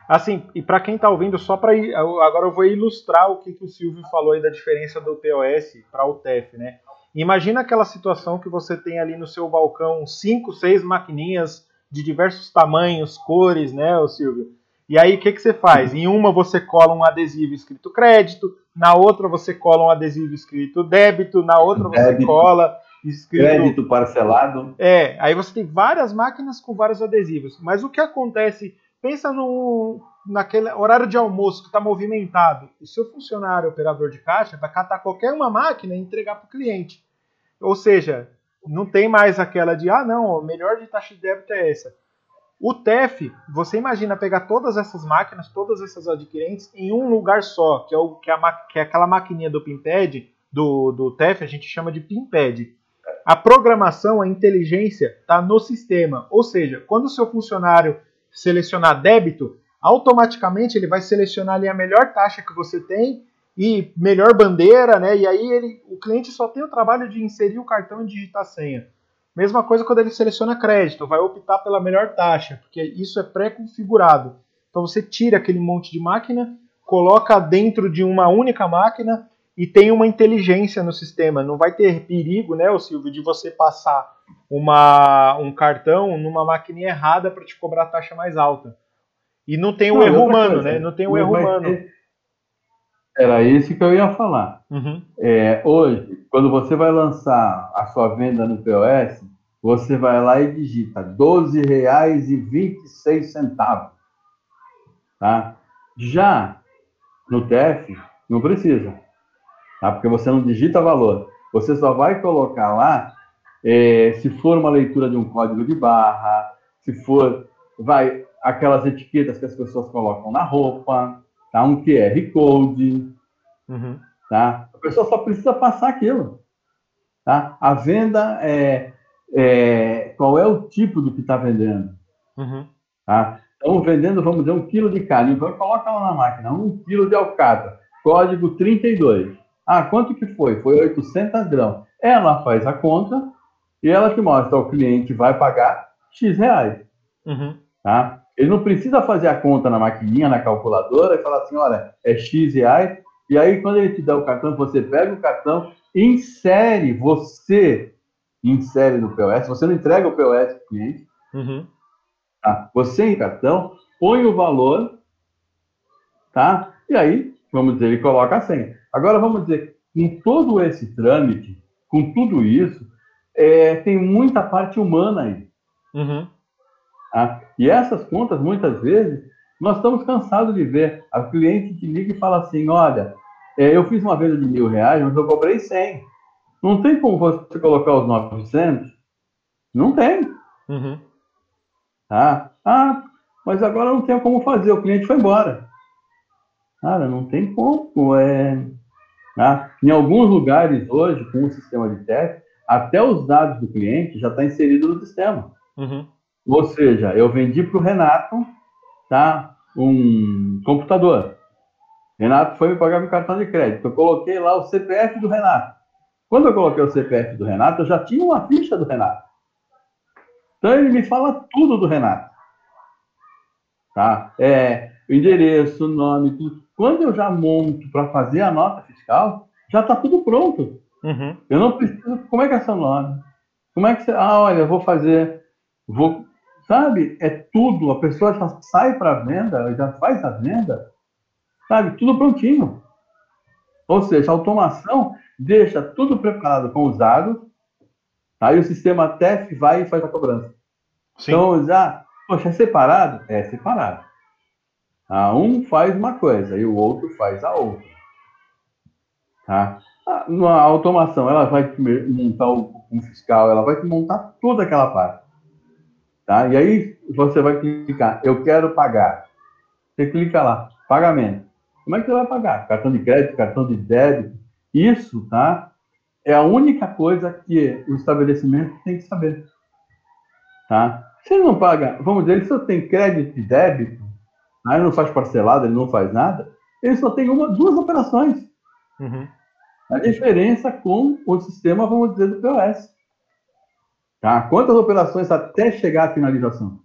Assim, e para quem está ouvindo, só para agora eu vou ilustrar o que, que o Silvio falou aí da diferença do POS para o TEF, né? Imagina aquela situação que você tem ali no seu balcão cinco, seis maquininhas de diversos tamanhos, cores, né, Silvio? E aí o que, que você faz? Em uma você cola um adesivo escrito crédito, na outra você cola um adesivo escrito débito, na outra você débito, cola escrito. Crédito parcelado. É, aí você tem várias máquinas com vários adesivos. Mas o que acontece? Pensa no, naquele horário de almoço que está movimentado. O seu funcionário, operador de caixa, vai catar qualquer uma máquina e entregar para o cliente. Ou seja, não tem mais aquela de, ah, não, o melhor de taxa de débito é essa. O TEF, você imagina pegar todas essas máquinas, todas essas adquirentes em um lugar só, que é, o, que é, a, que é aquela maquininha do PIMPAD, do, do TEF, a gente chama de PIMPAD. A programação, a inteligência está no sistema. Ou seja, quando o seu funcionário selecionar débito, automaticamente ele vai selecionar ali a melhor taxa que você tem e melhor bandeira, né? E aí ele, o cliente só tem o trabalho de inserir o cartão e digitar a senha. Mesma coisa quando ele seleciona crédito, vai optar pela melhor taxa, porque isso é pré-configurado. Então você tira aquele monte de máquina, coloca dentro de uma única máquina e tem uma inteligência no sistema. Não vai ter perigo, né, o Silvio, de você passar uma, um cartão numa máquina errada para te cobrar a taxa mais alta. E não tem o não, erro humano, coisa, né? Não tem o erro humano. Ter... Era isso que eu ia falar. Uhum. É, hoje, quando você vai lançar a sua venda no POS, você vai lá e digita R$ 12,26. Tá? Já no TF, não precisa. Tá? Porque você não digita valor. Você só vai colocar lá é, se for uma leitura de um código de barra, se for vai aquelas etiquetas que as pessoas colocam na roupa, tá? um QR Code. Uhum. Tá? A pessoa só precisa passar aquilo. Tá? A venda é, é qual é o tipo do que está vendendo. Uhum. Tá? Estamos vendendo, vamos dizer, um quilo de carne. Então, coloca lá na máquina, um quilo de alcatra, código 32. Ah, quanto que foi? Foi 800 gramas. Ela faz a conta e ela te mostra, o cliente vai pagar X reais. Uhum. Tá? Ele não precisa fazer a conta na maquininha, na calculadora e falar assim, olha, é X reais. E aí, quando ele te dá o cartão, você pega o cartão, insere, você insere no POS, você não entrega o POS para o cliente, Uhum. Tá? Você em cartão, põe o valor, tá? E aí, vamos dizer, ele coloca a senha. Agora, vamos dizer, com todo esse trâmite, com tudo isso, é, tem muita parte humana aí. Uhum. Tá? E essas contas, muitas vezes, nós estamos cansados de ver. A cliente te liga e fala assim, olha, é, eu fiz uma venda de mil reais, mas eu cobrei 100. Não tem como você colocar os 900? Não tem. Uhum. Tá? Ah, mas agora não tem como fazer, o cliente foi embora. Cara, não tem como. É... Tá? Em alguns lugares hoje, com o sistema de teste, até os dados do cliente já está inserido no sistema. Uhum. Ou seja, eu vendi para o Renato tá, um computador. Renato foi me pagar meu cartão de crédito. Eu coloquei lá o CPF do Renato. Quando eu coloquei o CPF do Renato, eu já tinha uma ficha do Renato. Então ele me fala tudo do Renato. Tá? É, o endereço, o nome, tudo. Quando eu já monto para fazer a nota fiscal, já está tudo pronto. Uhum. Eu não preciso. Como é que é seu nome? Como é que você. Ah, olha, eu vou fazer. Vou. Sabe? É tudo. A pessoa já sai para a venda, já faz a venda. Sabe? Tudo prontinho. Ou seja, a automação deixa tudo preparado com os dados. Aí o sistema TEF vai e faz a cobrança. Sim. Então, já, poxa, é separado? É separado. Ah, um faz uma coisa e o outro faz a outra. Tá? Na automação, ela vai montar o um fiscal, ela vai montar toda aquela parte. Tá? E aí você vai clicar, eu quero pagar. Você clica lá, pagamento. Como é que você vai pagar? Cartão de crédito, cartão de débito. Isso, tá? É a única coisa que o estabelecimento tem que saber. Tá? Se ele não paga, vamos dizer, ele só tem crédito e débito, aí ele não faz parcelado, ele não faz nada, ele só tem uma, duas operações. Uhum. A diferença com o sistema, vamos dizer, do POS. Tá? Quantas operações até chegar à finalização?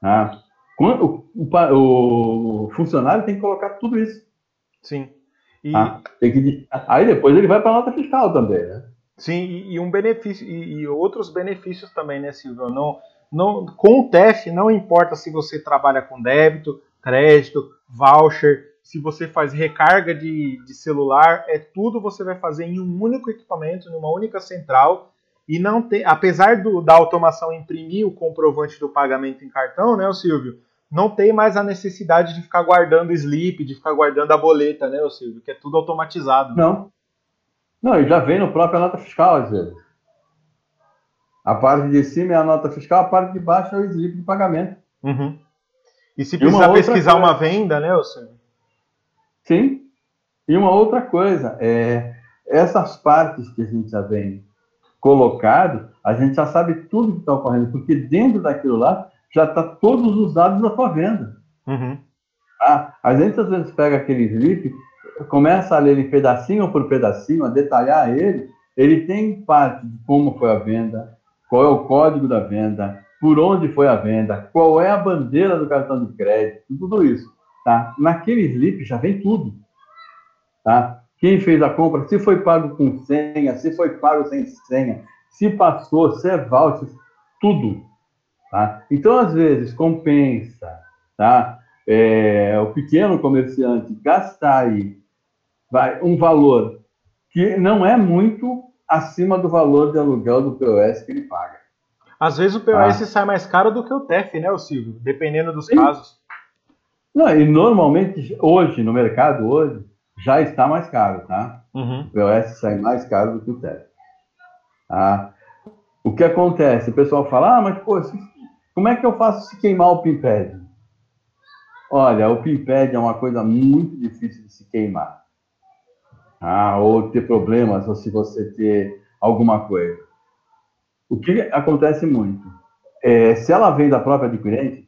Tá? Quando, o, o, o, funcionário tem que colocar tudo isso. Sim. E... Tá? Que, aí depois ele vai para a nota fiscal também, né? Sim, e, e um benefício, e, e, outros benefícios também, né, Silvio? Não, não, com o TEF, não importa se você trabalha com débito, crédito, voucher, se você faz recarga de, de celular, é tudo você vai fazer em um único equipamento, numa única central, e não tem, apesar do, da automação imprimir o comprovante do pagamento em cartão, né, Silvio? Não tem mais a necessidade de ficar guardando slip, de ficar guardando a boleta, né, Silvio? Que é tudo automatizado. Não. Não, e já vem no próprio nota fiscal, às vezes. A parte de cima é a nota fiscal, a parte de baixo é o slip de pagamento. Uhum. E se precisar pesquisar coisa... uma venda, né, Silvio? Sim. E uma outra coisa, é, essas partes que a gente já vem colocado, a gente já sabe tudo que está ocorrendo, porque dentro daquilo lá já está todos os dados da tua venda. Uhum. Ah, a gente às vezes pega aquele slip, começa a ler ele pedacinho por pedacinho, a detalhar ele, ele tem parte de como foi a venda, qual é o código da venda, por onde foi a venda, qual é a bandeira do cartão de crédito, tudo isso. Tá? Naquele slip já vem tudo. Tá? Quem fez a compra, se foi pago com senha, se foi pago sem senha, se passou, se é voucher, tudo. Tá? Então, às vezes, compensa tá? É, o pequeno comerciante gastar aí vai, um valor que não é muito acima do valor de aluguel do POS que ele paga. Às vezes o POS ah. sai mais caro do que o TEF, né, o Silvio? Dependendo dos casos. Não, e normalmente, hoje, no mercado, hoje, já está mais caro, tá? Uhum. O POS sai mais caro do que o TEF. Tá? O que acontece? O pessoal fala, ah, mas pô, como é que eu faço se queimar o PIMPED? Olha, o PIMPED é uma coisa muito difícil de se queimar. Ah, ou ter problemas, ou se você ter alguma coisa. O que acontece muito? É, se ela vem da própria adquirente,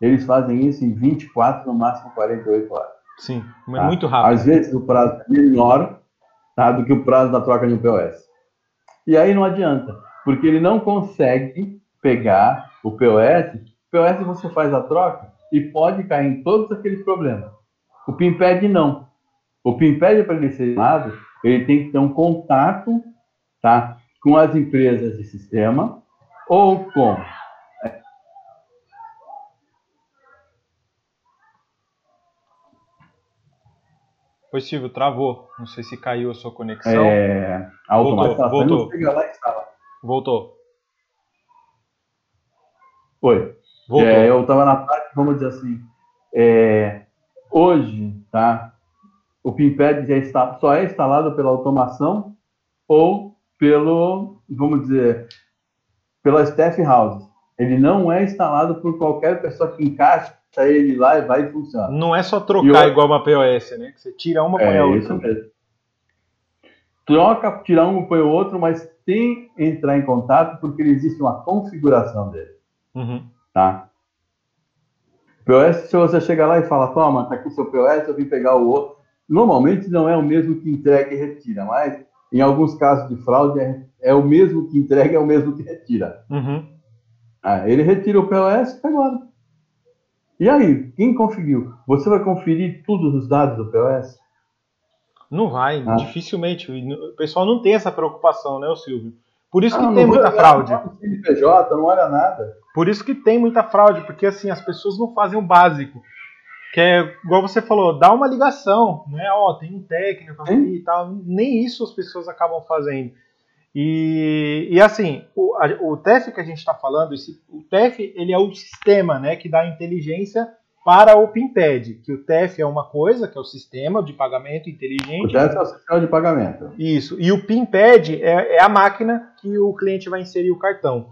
eles fazem isso em 24, no máximo 48 horas. Sim, é tá? muito rápido. Às vezes o prazo é menor tá, do que o prazo da troca de um POS. E aí não adianta, porque ele não consegue pegar o POS. O POS você faz a troca e pode cair em todos aqueles problemas. O PIMPED não. O PIMPED, para ele ser chamado, ele tem que ter um contato tá, com as empresas de sistema ou com Oi, Silvio, travou. Não sei se caiu a sua conexão. É, a voltou, voltou. Voltou. Oi. Voltou. É, eu estava na parte, vamos dizer assim, é, hoje, tá? O PIMPED já está, só é instalado pela automação ou pelo, vamos dizer, pela staff house. Ele não é instalado por qualquer pessoa que encaixe ele lá e vai e funciona. Não é só trocar igual uma POS, né? Que você tira uma, põe é, a outra. Isso mesmo. Troca, tira um, põe o outro, mas tem que entrar em contato porque existe uma configuração dele. Uhum. Tá? POS, se você chegar lá e fala, toma, tá aqui o seu POS, eu vim pegar o outro. Normalmente não é o mesmo que entrega e retira, mas em alguns casos de fraude é, é o mesmo que entrega, é o mesmo que retira. Uhum. Ah, ele retira o POS e agora. E aí, quem conferiu? Você vai conferir todos os dados do POS? Não vai, ah. dificilmente. O pessoal não tem essa preocupação, né, o Silvio? Por isso que ah, tem muita fraude. CNPJ, não olha nada. Por isso que tem muita fraude, porque assim, as pessoas não fazem o básico. Que é, igual você falou, dá uma ligação, né? Ó, tem um técnico aqui e tal. Nem isso as pessoas acabam fazendo. E, e assim, o, a, o TEF que a gente está falando, esse, o TEF ele é o sistema né, que dá inteligência para o PIMPED, que o TEF é uma coisa, que é o sistema de pagamento inteligente. O TEF é o sistema de pagamento. Isso. E o PIMPED é, é a máquina que o cliente vai inserir o cartão.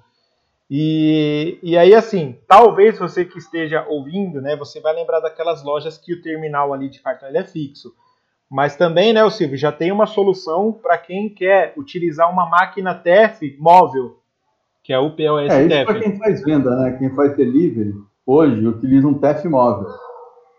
E, e aí, assim, talvez você que esteja ouvindo, né, você vai lembrar daquelas lojas que o terminal ali de cartão é fixo. Mas também, né, o Silvio, já tem uma solução para quem quer utilizar uma máquina TEF móvel, que é o POS é, TEF. para quem faz venda, né? Quem faz delivery, hoje utiliza um TEF móvel.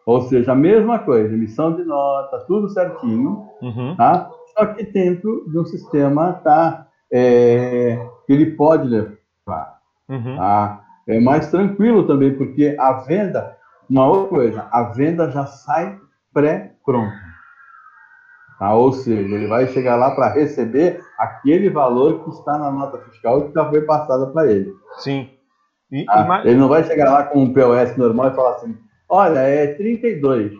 Ou seja, a mesma coisa, emissão de nota, tudo certinho, uhum. tá? Só que dentro de um sistema tá, é, que ele pode levar. Uhum. Tá? É mais tranquilo também, porque a venda, uma outra coisa, a venda já sai pré-pronta. Tá? Ou seja, ele vai chegar lá para receber aquele valor que está na nota fiscal que já foi passada para ele. Sim. E, tá? Ele não vai chegar lá com um POS normal e falar assim: olha, é 32.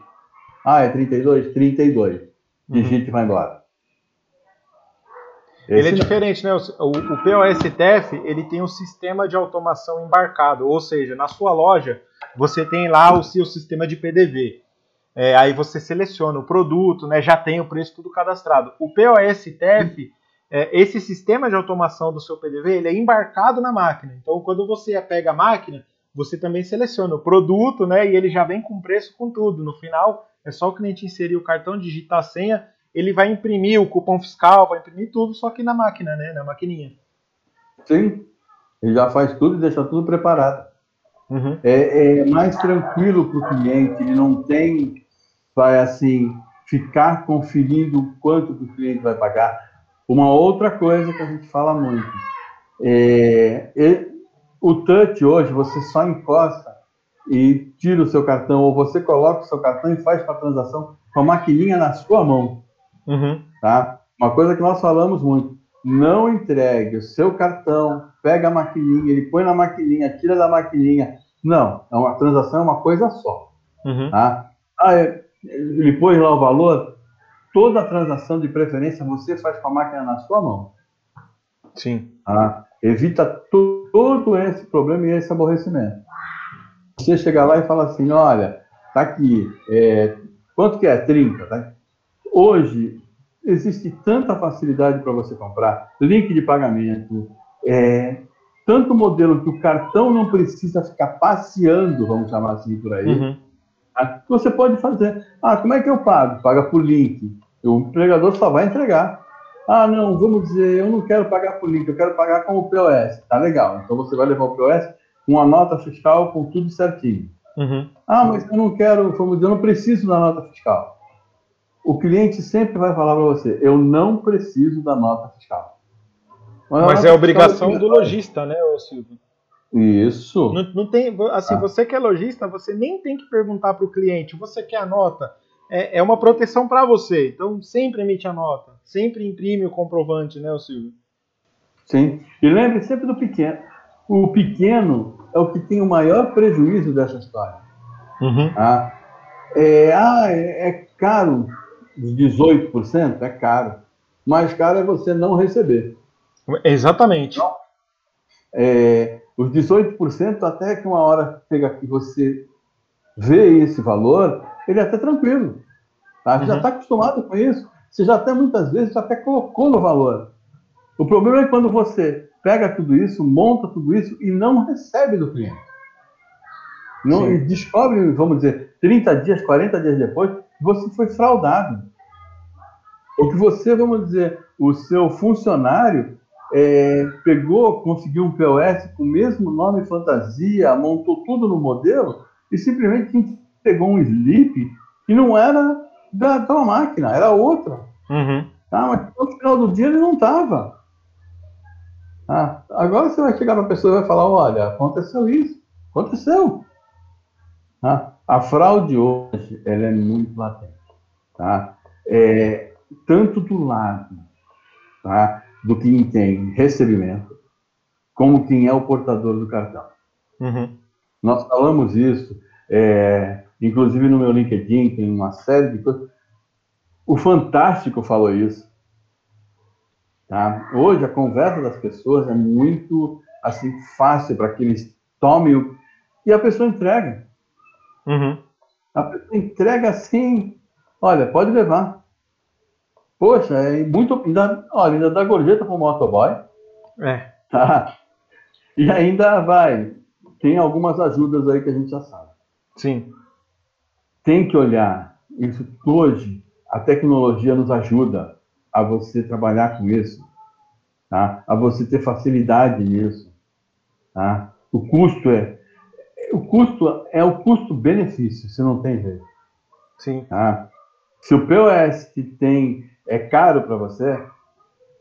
Ah, é 32? 32. Digite uhum. e vai embora. Esse ele é não. diferente, né? O, o POS-TEF ele tem um sistema de automação embarcado, ou seja, na sua loja você tem lá o seu sistema de PDV. É, aí você seleciona o produto, né, já tem o preço tudo cadastrado. O POS-TEF, é, esse sistema de automação do seu PDV, ele é embarcado na máquina. Então, quando você pega a máquina, você também seleciona o produto, né, e ele já vem com preço com tudo. No final, é só o cliente inserir o cartão, digitar a senha, ele vai imprimir o cupom fiscal, vai imprimir tudo, só que na máquina, né, na maquininha. Sim, ele já faz tudo e deixa tudo preparado. Uhum. É, é, mais tranquilo para o cliente, ele não tem, vai assim, ficar conferindo quanto que o cliente vai pagar. Uma outra coisa que a gente fala muito, é, o touch hoje, você só encosta e tira o seu cartão, ou você coloca o seu cartão e faz a transação com a maquininha na sua mão. Uhum. Tá? Uma coisa que nós falamos muito, não entregue o seu cartão, pega a maquininha, ele põe na maquininha, tira da maquininha. Não, é uma transação é uma coisa só. Uhum. Tá? Ah, é, ele põe lá o valor, toda a transação de preferência você faz com a máquina na sua mão. Sim. Tá? Evita todo esse problema e esse aborrecimento. Você chega lá e fala assim, olha, tá aqui, é, quanto que é? 30, tá? Hoje, existe tanta facilidade para você comprar, link de pagamento, é, tanto modelo que o cartão não precisa ficar passeando, vamos chamar assim por aí. Uhum. Você pode fazer. Ah, como é que eu pago? Paga por link. O empregador só vai entregar. Ah, não, vamos dizer, eu não quero pagar por link, eu quero pagar com o POS. Tá legal. Então você vai levar o POS com a nota fiscal, com tudo certinho. Uhum. Ah, mas eu não quero, vamos dizer, eu não preciso da nota fiscal. O cliente sempre vai falar para você, eu não preciso da nota fiscal. Mas, mas é obrigação do lojista, né, Silvio? Isso. Não, não tem, assim, ah. você que é lojista, você nem tem que perguntar para o cliente, você quer a nota? É, é uma proteção para você. Então sempre emite a nota, sempre imprime o comprovante, né, Silvio? Sim. E lembre sempre do pequeno. O pequeno é o que tem o maior prejuízo dessa história. Uhum. Ah, é, ah, é, é caro, 18%? É caro. Mais caro é você não receber. Exatamente. Então, é, os 18%, até que uma hora chega que você vê esse valor, ele é até tranquilo. Tá? Você uhum. já está acostumado com isso. Você já até muitas vezes já até colocou no valor. O problema é quando você pega tudo isso, monta tudo isso e não recebe do cliente. Não, e descobre, vamos dizer, 30 dias, 40 dias depois, você foi fraudado. Ou que você, vamos dizer, o seu funcionário é, pegou, conseguiu um POS com o mesmo nome fantasia, montou tudo no modelo e simplesmente pegou um slip que não era da tua máquina, era outra. Uhum. Tá? Mas no final do dia ele não estava. Ah, agora você vai chegar para a pessoa e vai falar: olha, aconteceu isso, aconteceu. Ah, a fraude hoje ela é muito latente. Tá? É, tanto do lado tá, do quem tem recebimento, como quem é o portador do cartão. Uhum. Nós falamos isso, é, inclusive no meu LinkedIn, tem uma série de coisas. O Fantástico falou isso. Tá? Hoje a conversa das pessoas é muito assim fácil para que eles tomem o... e a pessoa entrega. Uhum. A pessoa entrega assim, olha, pode levar. Poxa, é muito. Ainda, olha, ainda dá gorjeta para o motoboy. É. Tá? E ainda vai. Tem algumas ajudas aí que a gente já sabe. Sim. Tem que olhar. Isso hoje, a tecnologia nos ajuda a você trabalhar com isso, tá? a você ter facilidade nisso. Tá? O custo é o custo é o custo-benefício, se não tem jeito. Sim. Tá? Se o POS que tem é caro para você,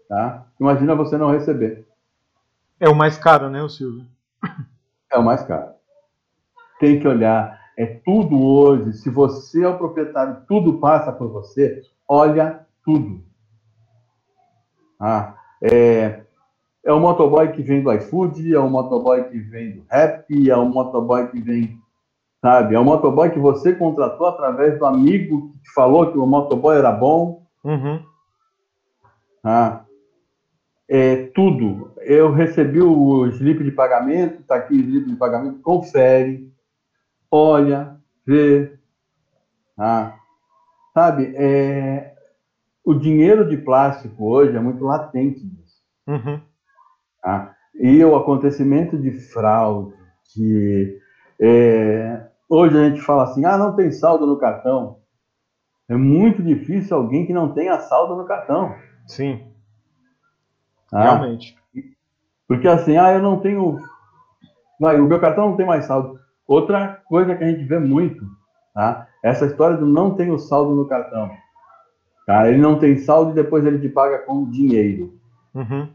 tá? imagina você não receber. É o mais caro, né, o Silvio? É o mais caro. Tem que olhar. É tudo hoje. Se você é o proprietário, tudo passa por você. Olha tudo. Ah, é, é o motoboy que vem do iFood, é o motoboy que vem do Rap, é o motoboy que vem, sabe? É o motoboy que você contratou através do amigo que te falou que o motoboy era bom. Uhum. Ah, é tudo. Eu recebi o slip de pagamento, está aqui o slip de pagamento, confere, olha, vê. Ah, sabe, é, o dinheiro de plástico hoje é muito latente. Uhum. Ah, e o acontecimento de fraude, que é, hoje a gente fala assim, ah, não tem saldo no cartão. É muito difícil alguém que não tenha saldo no cartão. Sim. Ah, Realmente. Porque assim, ah, eu não tenho. Vai, o meu cartão não tem mais saldo. Outra coisa que a gente vê muito, tá? Essa história do não tenho saldo no cartão. Tá? Ele não tem saldo e depois ele te paga com dinheiro. Uhum.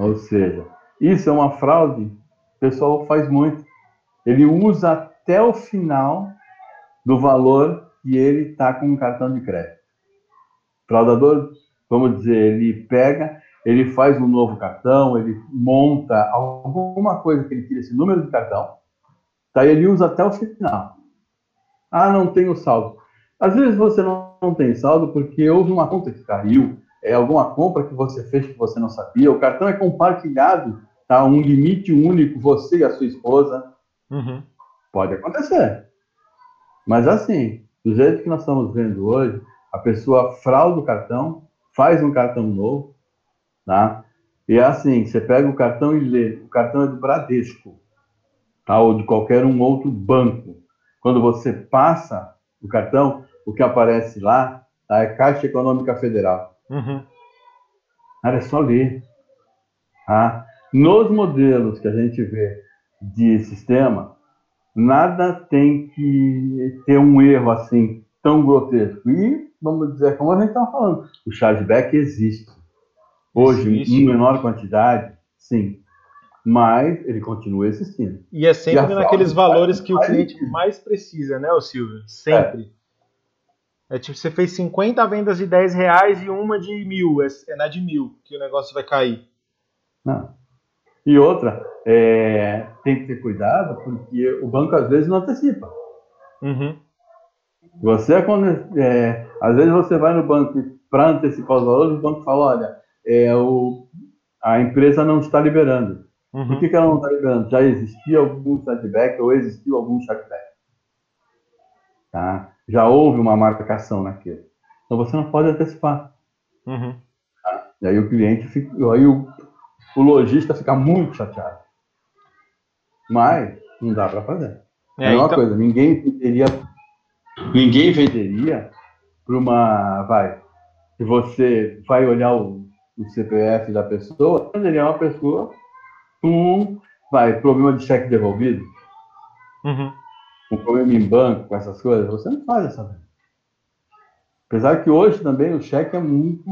Ou seja, isso é uma fraude. O pessoal faz muito. Ele usa até o final do valor que ele está com um cartão de crédito. O fraudador, vamos dizer, ele pega, ele faz um novo cartão, ele monta alguma coisa que ele tira esse número de cartão, tá? ele usa até o final. Ah, não tenho saldo. Às vezes você não tem saldo porque houve uma conta que caiu, é alguma compra que você fez que você não sabia, o cartão é compartilhado, tá? Um limite único, você e a sua esposa. Uhum. Pode acontecer. Mas assim, do jeito que nós estamos vendo hoje, a pessoa frauda o cartão, faz um cartão novo, tá? E é assim, você pega o cartão e lê, o cartão é do Bradesco, tá? Ou de qualquer um outro banco. Quando você passa o cartão, o que aparece lá tá? é Caixa Econômica Federal. Uhum. Cara, é só ler. Tá? Nos modelos que a gente vê de sistema, nada tem que ter um erro assim tão grotesco. E, vamos dizer, como a gente estava falando, o chargeback existe. Hoje, existe. em menor quantidade, sim. Mas ele continua existindo. E é sempre e naqueles valores que o cliente mais precisa, né, o Silvio? Sempre. É. é. tipo, você fez 50 vendas de 10 reais e uma de mil. É, é na de mil que o negócio vai cair. Não. E outra, é, tem que ter cuidado, porque o banco às vezes não antecipa. Uhum. Você, é é, às vezes você vai no banco para antecipar os valores, o banco fala, olha, é, o, a empresa não está liberando. Uhum. Por que, que ela não está liberando? Já existia algum chargeback ou existiu algum chargeback. Tá? Já houve uma marcação naquilo. Então você não pode antecipar. Uhum. Tá? E aí o cliente fica, aí o, o lojista fica muito chateado. Mas não dá para fazer. É, é uma então... coisa, ninguém venderia, ninguém venderia para uma, vai, se você vai olhar o, o CPF da pessoa, venderia uma pessoa com, vai, problema de cheque devolvido, uhum. Um problema em banco, com essas coisas, você não faz essa venda. Apesar que hoje também o cheque é muito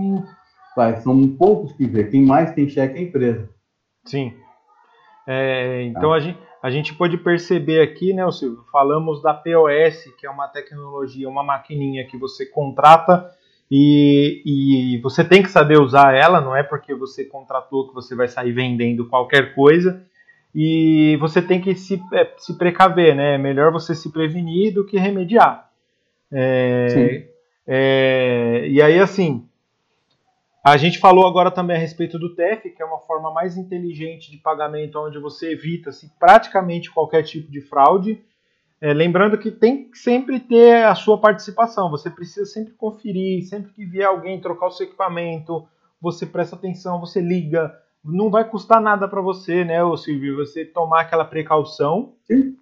vai, são poucos que vê. Quem mais tem cheque é a empresa. Sim. É, então ah. a, gente, a gente pode perceber aqui, né, Silvio? Falamos da POS, que é uma tecnologia, uma maquininha que você contrata e, e você tem que saber usar ela, não é porque você contratou que você vai sair vendendo qualquer coisa. E você tem que se, é, se precaver, né? É melhor você se prevenir do que remediar. É, é, e aí, assim, a gente falou agora também a respeito do TEF, que é uma forma mais inteligente de pagamento, onde você evita -se praticamente qualquer tipo de fraude. É, lembrando que tem que sempre ter a sua participação, você precisa sempre conferir, sempre que vier alguém trocar o seu equipamento, você presta atenção, você liga. Não vai custar nada para você, né, Silvio? Você tomar aquela precaução. Sim.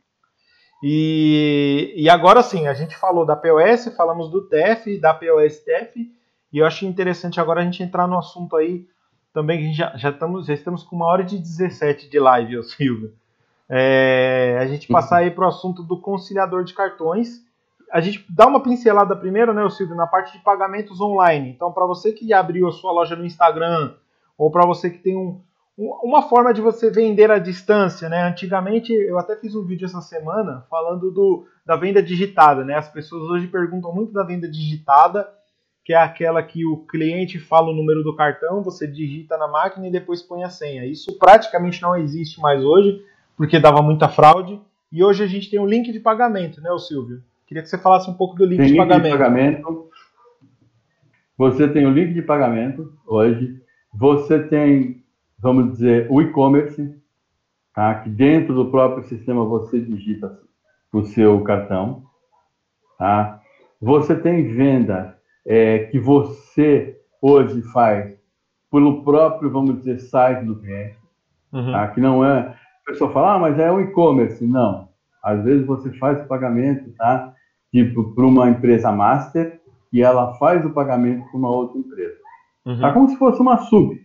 E, e agora sim, a gente falou da POS, falamos do TEF, da POS TEF e eu acho interessante agora a gente entrar no assunto aí também, que já, já, estamos, já estamos com uma hora de 17 de live, Silvio. É, a gente passar aí para o assunto do conciliador de cartões. A gente dá uma pincelada primeiro, né, Silvio, na parte de pagamentos online. Então, para você que abriu a sua loja no Instagram, ou para você que tem um, uma forma de você vender à distância, né? Antigamente, eu até fiz um vídeo essa semana falando do, da venda digitada, né? As pessoas hoje perguntam muito da venda digitada que é aquela que o cliente fala o número do cartão, você digita na máquina e depois põe a senha. Isso praticamente não existe mais hoje, porque dava muita fraude. E hoje a gente tem um link de pagamento, né, Silvio? Queria que você falasse um pouco do link, tem de, link pagamento. de pagamento. Você tem o link de pagamento hoje. Você tem, vamos dizer, o e-commerce, tá? que dentro do próprio sistema você digita o seu cartão. Tá? Você tem venda é, que você hoje faz pelo próprio, vamos dizer, site do cliente, uhum. tá? que não é. A pessoa fala, ah, mas é um e-commerce. Não. Às vezes você faz o pagamento, tá? Tipo, para uma empresa master e ela faz o pagamento para uma outra empresa. Uhum. Tá como se fosse uma sub.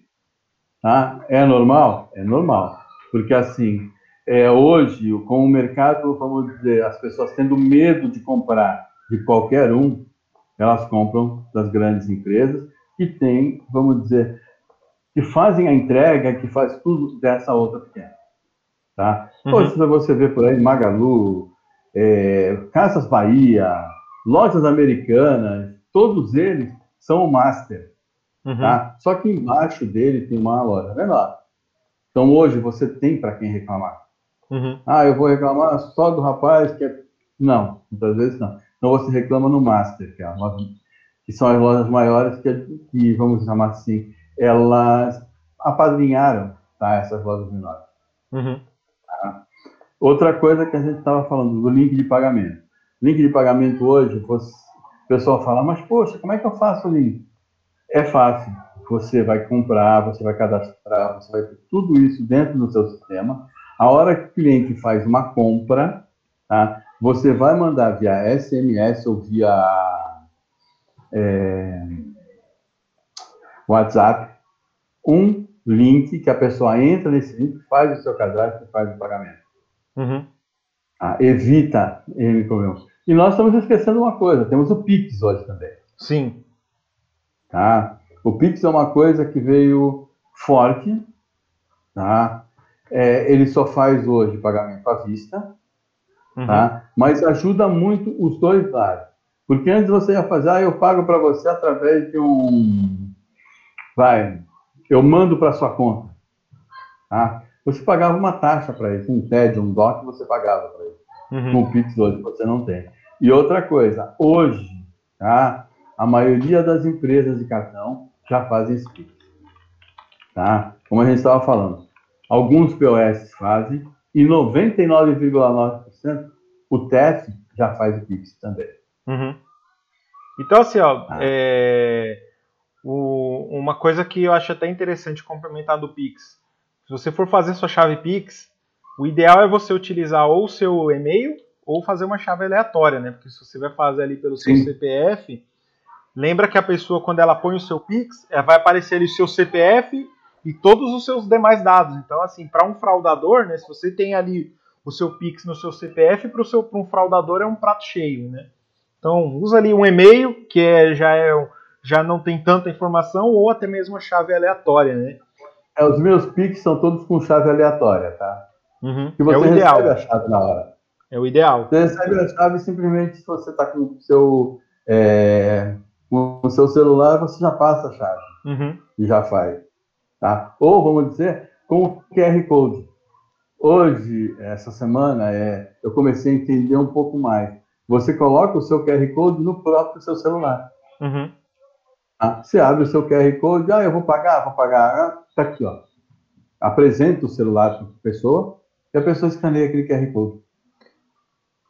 Tá? É normal? É normal. Porque assim, é, hoje, com o mercado, vamos dizer, as pessoas tendo medo de comprar de qualquer um, elas compram das grandes empresas que têm, vamos dizer, que fazem a entrega, que faz tudo dessa outra pequena. Tá? Uhum. Hoje você vê por aí Magalu, é, Casas Bahia, lojas americanas, todos eles são o master. Uhum. Tá? Só que embaixo dele tem uma loja menor. Então hoje você tem para quem reclamar. Uhum. Ah, eu vou reclamar só do rapaz que é. Não, muitas vezes não. Então você reclama no Master, que, é loja, que são as lojas maiores que, que, vamos chamar assim, elas apadrinharam tá, essas lojas menores. Uhum. Tá? Outra coisa que a gente estava falando, do link de pagamento. Link de pagamento hoje, você, o pessoal fala, mas poxa, como é que eu faço o link? É fácil. Você vai comprar, você vai cadastrar, você vai ter tudo isso dentro do seu sistema. A hora que o cliente faz uma compra, tá? você vai mandar via SMS ou via é, WhatsApp um link que a pessoa entra nesse link, faz o seu cadastro e faz o pagamento. Uhum. Ah, evita problemas. E nós estamos esquecendo uma coisa, temos o Pix hoje também. Sim. Tá? O Pix é uma coisa que veio forte, tá? É, ele só faz hoje pagamento à vista, uhum. tá? mas ajuda muito os dois lados. Porque antes você ia fazer, ah, eu pago para você através de um. Vai, eu mando para sua conta. Tá? Você pagava uma taxa para isso, um TED, um DOC, você pagava para isso. Uhum. Com o Pix hoje você não tem. E outra coisa, hoje, tá? A maioria das empresas de cartão já fazem esse Pix. Tá? Como a gente estava falando, alguns POS fazem e 99,9% o TEF já faz o Pix também. Uhum. Então, assim, ó, ah. é o, uma coisa que eu acho até interessante complementar do Pix. Se você for fazer sua chave Pix, o ideal é você utilizar ou o seu e-mail ou fazer uma chave aleatória, né? Porque se você vai fazer ali pelo seu Sim. CPF, lembra que a pessoa, quando ela põe o seu Pix, é, vai aparecer ali o seu CPF e todos os seus demais dados. Então, assim, para um fraudador, né? Se você tem ali o seu Pix no seu CPF, para um fraudador é um prato cheio, né? Então, usa ali um e-mail, que é, já é já não tem tanta informação, ou até mesmo a chave aleatória, né? É, os meus Pix são todos com chave aleatória, tá? Uhum. Que você é o ideal. recebe a chave na hora. É o ideal. Você recebe a chave simplesmente se você está com o seu, é, com o seu celular, você já passa a chave. Uhum. E já faz. Tá? Ou, vamos dizer, com o QR Code. Hoje, essa semana, é, eu comecei a entender um pouco mais. Você coloca o seu QR Code no próprio seu celular. Uhum. Tá? Você abre o seu QR Code, ah, eu vou pagar, vou pagar. Está aqui, ó. Apresenta o celular para a pessoa e a pessoa escaneia aquele QR Code.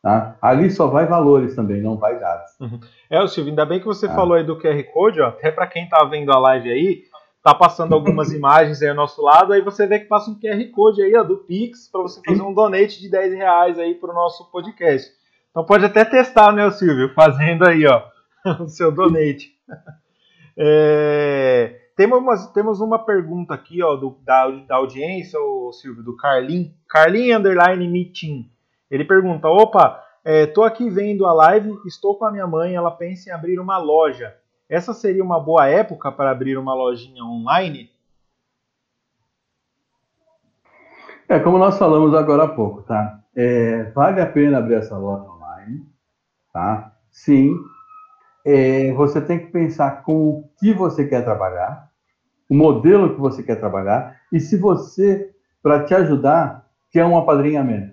Tá? Ali só vai valores também, não vai dados. Uhum. É, o Silvio, ainda bem que você tá. falou aí do QR Code, ó, até para quem está vendo a live aí, tá passando algumas imagens aí ao nosso lado, aí você vê que passa um QR Code aí, ó, do Pix, para você fazer um donate de 10 reais aí para o nosso podcast. Então pode até testar, né, Silvio, fazendo aí, ó, o seu donate. É, temos, uma, temos uma pergunta aqui ó, do, da, da audiência, o Silvio, do Carlin. Carlin Underline Meeting. Ele pergunta: opa, estou é, aqui vendo a live, estou com a minha mãe, ela pensa em abrir uma loja. Essa seria uma boa época para abrir uma lojinha online? É, como nós falamos agora há pouco, tá? É, vale a pena abrir essa loja online, tá? Sim, é, você tem que pensar com o que você quer trabalhar, o modelo que você quer trabalhar, e se você, para te ajudar, quer um apadrinhamento.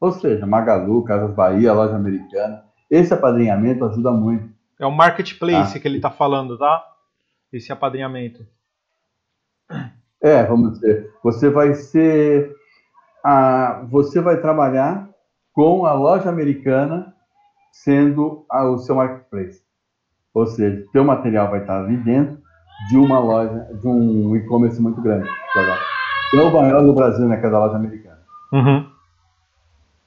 Ou seja, Magalu, Casas Bahia, Loja Americana. Esse apadrinhamento ajuda muito. É um marketplace tá? que ele está falando, tá? Esse apadrinhamento. É, vamos dizer, você vai ser. A, você vai trabalhar com a loja americana sendo a, o seu marketplace. Ou seja, seu material vai estar ali dentro de uma loja, de um e-commerce muito grande. É o maior do Brasil, né, que é da loja americana. Uhum.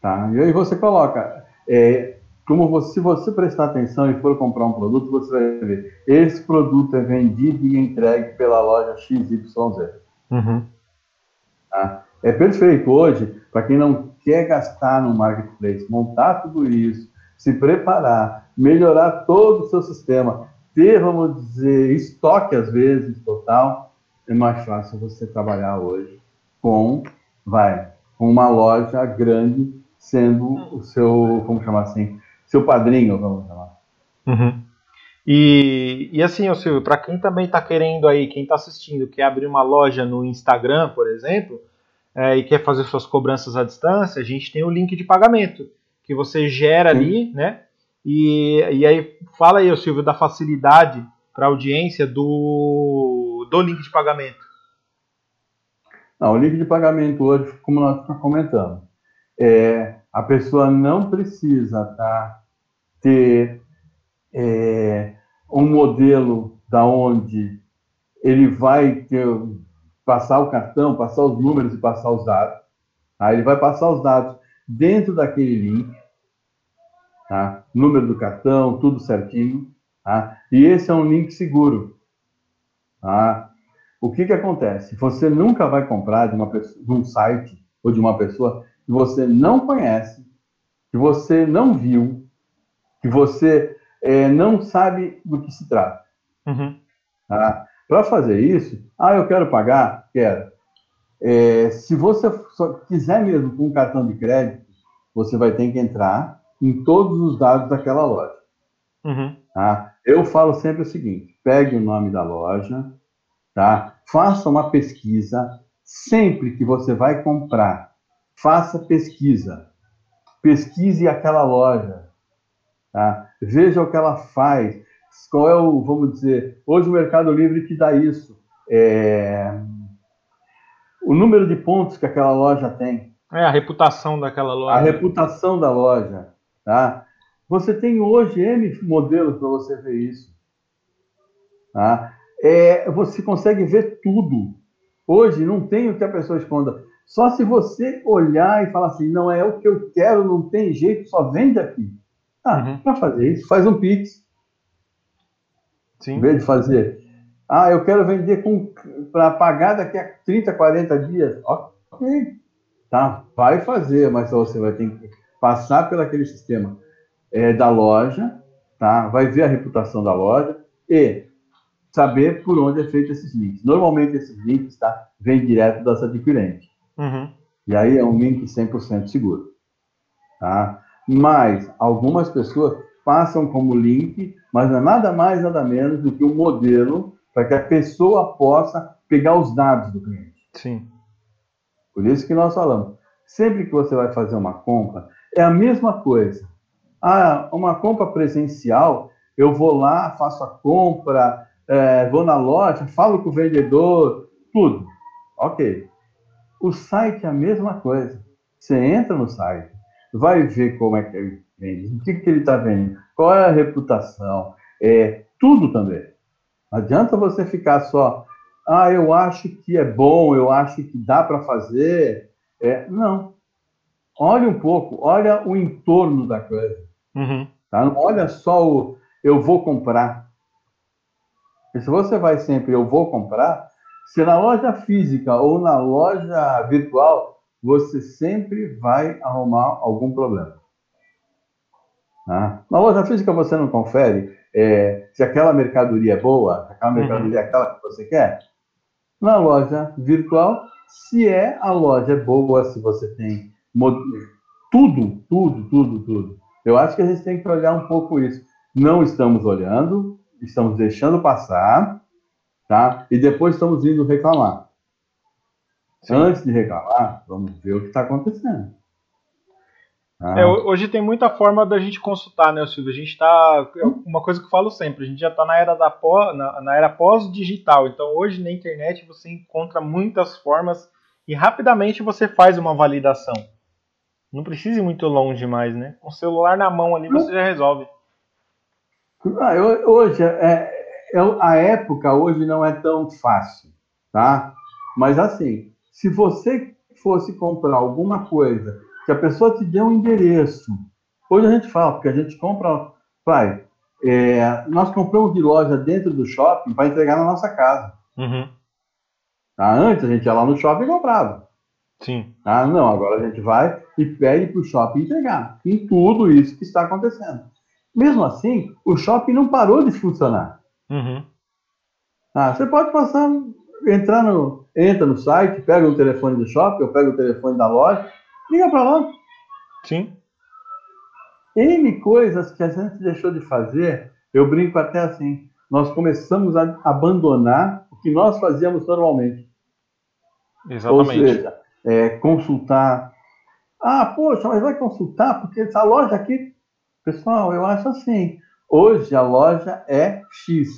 Tá? E aí você coloca, é, como você, se você prestar atenção e for comprar um produto, você vai ver, esse produto é vendido e entregue pela loja XYZ. Uhum. Tá? É perfeito hoje, para quem não quer gastar no marketplace, montar tudo isso, se preparar, melhorar todo o seu sistema, ter, vamos dizer, estoque às vezes total, é mais fácil você trabalhar hoje com, vai, com uma loja grande sendo o seu, como chamar assim, seu padrinho, vamos chamar. Uhum. E, e assim, Silvio, para quem também está querendo aí, quem está assistindo, quer abrir uma loja no Instagram, por exemplo, é, e quer fazer suas cobranças à distância, a gente tem o link de pagamento que você gera Sim. ali, né? E, e aí, fala aí, Silvio, da facilidade para a audiência do, do link de pagamento. Não, o link de pagamento hoje, como nós estamos comentando, é, a pessoa não precisa tá, ter é, um modelo da onde ele vai ter, passar o cartão, passar os números e passar os dados. Tá? Ele vai passar os dados dentro daquele link, tá? número do cartão, tudo certinho. Tá? E esse é um link seguro. Tá? O que, que acontece? Você nunca vai comprar de, uma pessoa, de um site ou de uma pessoa que você não conhece, que você não viu, que você é, não sabe do que se trata. Uhum. Tá? Para fazer isso, ah, eu quero pagar? Quero. É, se você quiser mesmo com um cartão de crédito, você vai ter que entrar em todos os dados daquela loja. Uhum. Tá? Eu falo sempre o seguinte: pegue o nome da loja, tá? faça uma pesquisa. Sempre que você vai comprar, faça pesquisa. Pesquise aquela loja. Tá? Veja o que ela faz. Qual é o, vamos dizer, hoje o Mercado Livre te dá isso. É... O número de pontos que aquela loja tem. É, a reputação daquela loja. A reputação da loja. Tá? Você tem hoje N modelos para você ver isso. Tá? É, você consegue ver tudo. Hoje não tem o que a pessoa esconda. Só se você olhar e falar assim, não é o que eu quero, não tem jeito, só vende aqui. Ah, uhum. para fazer isso, faz um Pix. Sim. Em vez de fazer, ah, eu quero vender para pagar daqui a 30, 40 dias. Ok. Tá, vai fazer, mas você vai ter que passar pelo aquele sistema é, da loja, tá? vai ver a reputação da loja e saber por onde é feito esses links. Normalmente esses links tá, vêm direto das adquirentes. Uhum. E aí é um link 100% seguro. Tá? Mas algumas pessoas passam como link, mas não é nada mais, nada menos do que um modelo para que a pessoa possa pegar os dados do cliente. Sim. Por isso que nós falamos, sempre que você vai fazer uma compra, é a mesma coisa. Ah, uma compra presencial, eu vou lá, faço a compra, é, vou na loja, falo com o vendedor, tudo. Ok. O site é a mesma coisa. Você entra no site, vai ver como é que ele vende, o que, que ele está vendendo, qual é a reputação, é, tudo também. Não adianta você ficar só, ah, eu acho que é bom, eu acho que dá para fazer. É, não. Olha um pouco, olha o entorno da coisa. Uhum. Tá? Não olha só o eu vou comprar. Porque se você vai sempre eu vou comprar, se na loja física ou na loja virtual, você sempre vai arrumar algum problema. Tá? Na loja física você não confere é, se aquela mercadoria é boa, aquela mercadoria é aquela que você quer. Na loja virtual, se é a loja boa, se você tem tudo, tudo, tudo, tudo. Eu acho que a gente tem que olhar um pouco isso. Não estamos olhando, estamos deixando passar, tá? E depois estamos indo reclamar. Sim. Antes de reclamar, vamos ver o que está acontecendo. Ah. É, hoje tem muita forma da gente consultar, né, Silvio? A gente está. É uma coisa que eu falo sempre, a gente já está na era da pós, na, na era pós-digital. Então hoje na internet você encontra muitas formas e rapidamente você faz uma validação. Não precisa ir muito longe mais, né? Com o celular na mão ali você já resolve. Ah, hoje, é, é, a época hoje não é tão fácil, tá? Mas assim, se você fosse comprar alguma coisa que a pessoa te dê um endereço, hoje a gente fala, porque a gente compra, pai, é, nós compramos de loja dentro do shopping para entregar na nossa casa. Uhum. Tá? Antes a gente ia lá no shopping e comprava. Sim. Ah, não, agora a gente vai e pede para o shopping entregar. Em tudo isso que está acontecendo. Mesmo assim, o shopping não parou de funcionar. Uhum. Ah, você pode passar, entrar no, entra no site, pega o telefone do shopping, ou pega o telefone da loja, liga para lá. Sim. N coisas que a gente deixou de fazer, eu brinco até assim, nós começamos a abandonar o que nós fazíamos normalmente. Exatamente. Ou seja, é, consultar. Ah, poxa, mas vai consultar porque essa loja aqui. Pessoal, eu acho assim. Hoje a loja é X.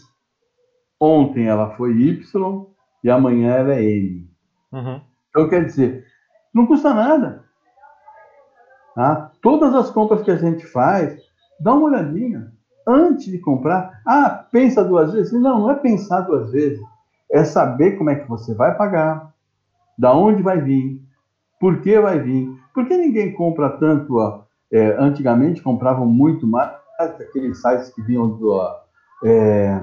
Ontem ela foi Y e amanhã ela é M. Uhum. Então quer dizer, não custa nada. Tá? Todas as compras que a gente faz, dá uma olhadinha. Antes de comprar, ah, pensa duas vezes. Não, não é pensar duas vezes. É saber como é que você vai pagar, da onde vai vir, por que vai vir, por que ninguém compra tanto, ó, é, antigamente compravam muito mais aqueles sites que vinham do, é,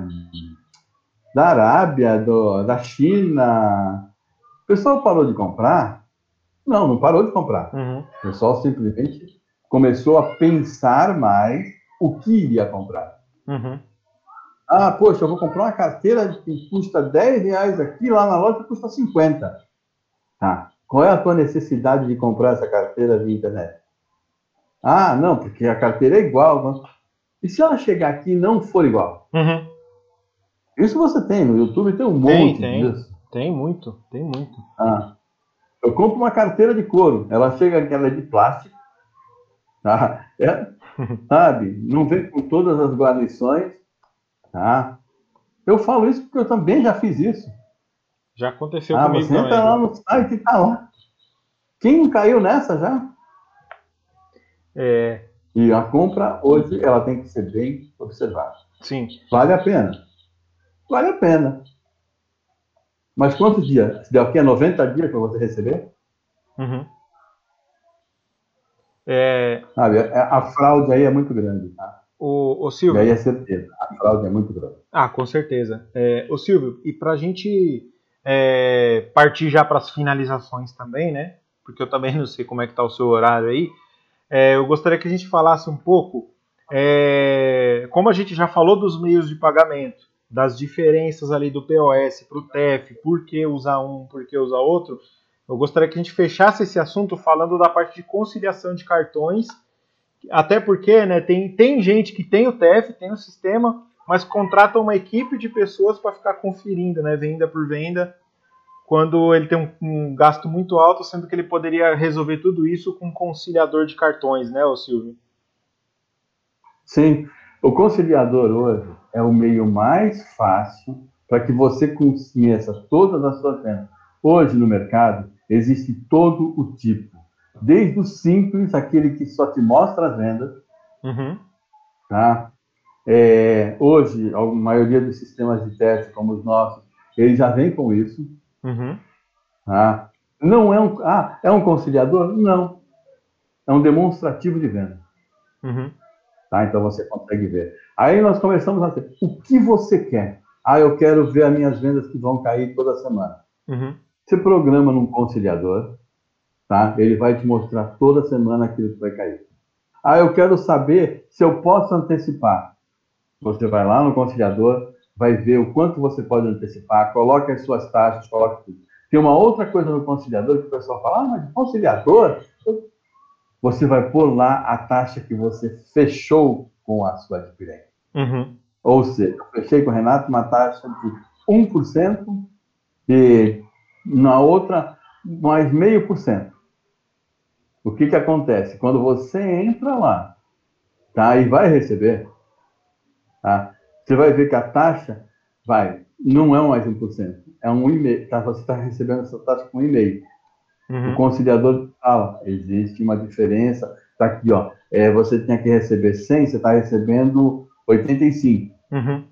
da Arábia, do, da China. O pessoal parou de comprar? Não, não parou de comprar. Uhum. O pessoal simplesmente começou a pensar mais o que iria comprar. Uhum. Ah, poxa, eu vou comprar uma carteira que custa 10 reais aqui, lá na loja custa 50. Tá. Qual é a tua necessidade de comprar essa carteira via internet? Ah, não, porque a carteira é igual. E se ela chegar aqui e não for igual? Uhum. Isso você tem, no YouTube tem um monte tem, disso. Tem muito, tem muito. Ah, eu compro uma carteira de couro, ela chega aqui, ela é de plástico, tá? É, sabe? Não vem com todas as guarnições, tá? Eu falo isso porque eu também já fiz isso. Já aconteceu ah, comigo você também. entra lá no site e tá lá. Quem caiu nessa já? É. E a compra hoje ela tem que ser bem observada. Sim. Vale a pena. Vale a pena. Mas quantos dias? Daqui a 90 dias para você receber? Uhum. É... Sabe, é, a fraude aí é muito grande, tá? O, o Silvio. E aí é certeza, a fraude é muito grande. Ah, com certeza. É, o Silvio, e para a gente é, partir já para as finalizações também, né? Porque eu também não sei como é que tá o seu horário aí. É, eu gostaria que a gente falasse um pouco, é, como a gente já falou dos meios de pagamento, das diferenças ali do POS para o TEF, por que usar um, por que usar outro, eu gostaria que a gente fechasse esse assunto falando da parte de conciliação de cartões, até porque né, tem, tem gente que tem o TEF, tem o sistema, mas contrata uma equipe de pessoas para ficar conferindo, né, venda por venda, quando ele tem um, um, gasto muito alto, sendo que ele poderia resolver tudo isso com um conciliador de cartões, né, ô Silvio? Sim, o conciliador hoje é o meio mais fácil para que você conheça todas as suas vendas. Hoje no mercado existe todo o tipo, desde o simples, aquele que só te mostra as vendas, uhum. tá? É, hoje, a maioria dos sistemas de teste, como os nossos, eles já vem com isso. Uhum. Tá? Não é um, ah, é um conciliador? Não. É um demonstrativo de venda. Uhum. Tá? Então você consegue ver. Aí nós começamos a dizer, o que você quer? Ah, eu quero ver as minhas vendas que vão cair toda semana. Uhum. Você programa num conciliador, tá? Ele vai te mostrar toda semana aquilo que vai cair. Ah, eu quero saber se eu posso antecipar. Você vai lá no conciliador, vai ver o quanto você pode antecipar, coloca as suas taxas, coloca tudo. Tem uma outra coisa no conciliador que o pessoal fala, ah, mas conciliador, você vai pôr lá a taxa que você fechou com a sua adquirente. Uhum. Ou seja, eu fechei com o Renato uma taxa de 1% e na outra mais meio por cento. O que, que acontece? Quando você entra lá tá, e vai receber, tá, você vai ver que a taxa vai, não é mais 1%, é um e tá, você está recebendo essa taxa com 1,5%. Uhum. O conciliador fala, existe uma diferença, está aqui, ó, é, você tinha que receber 100, você está recebendo 85. Uhum.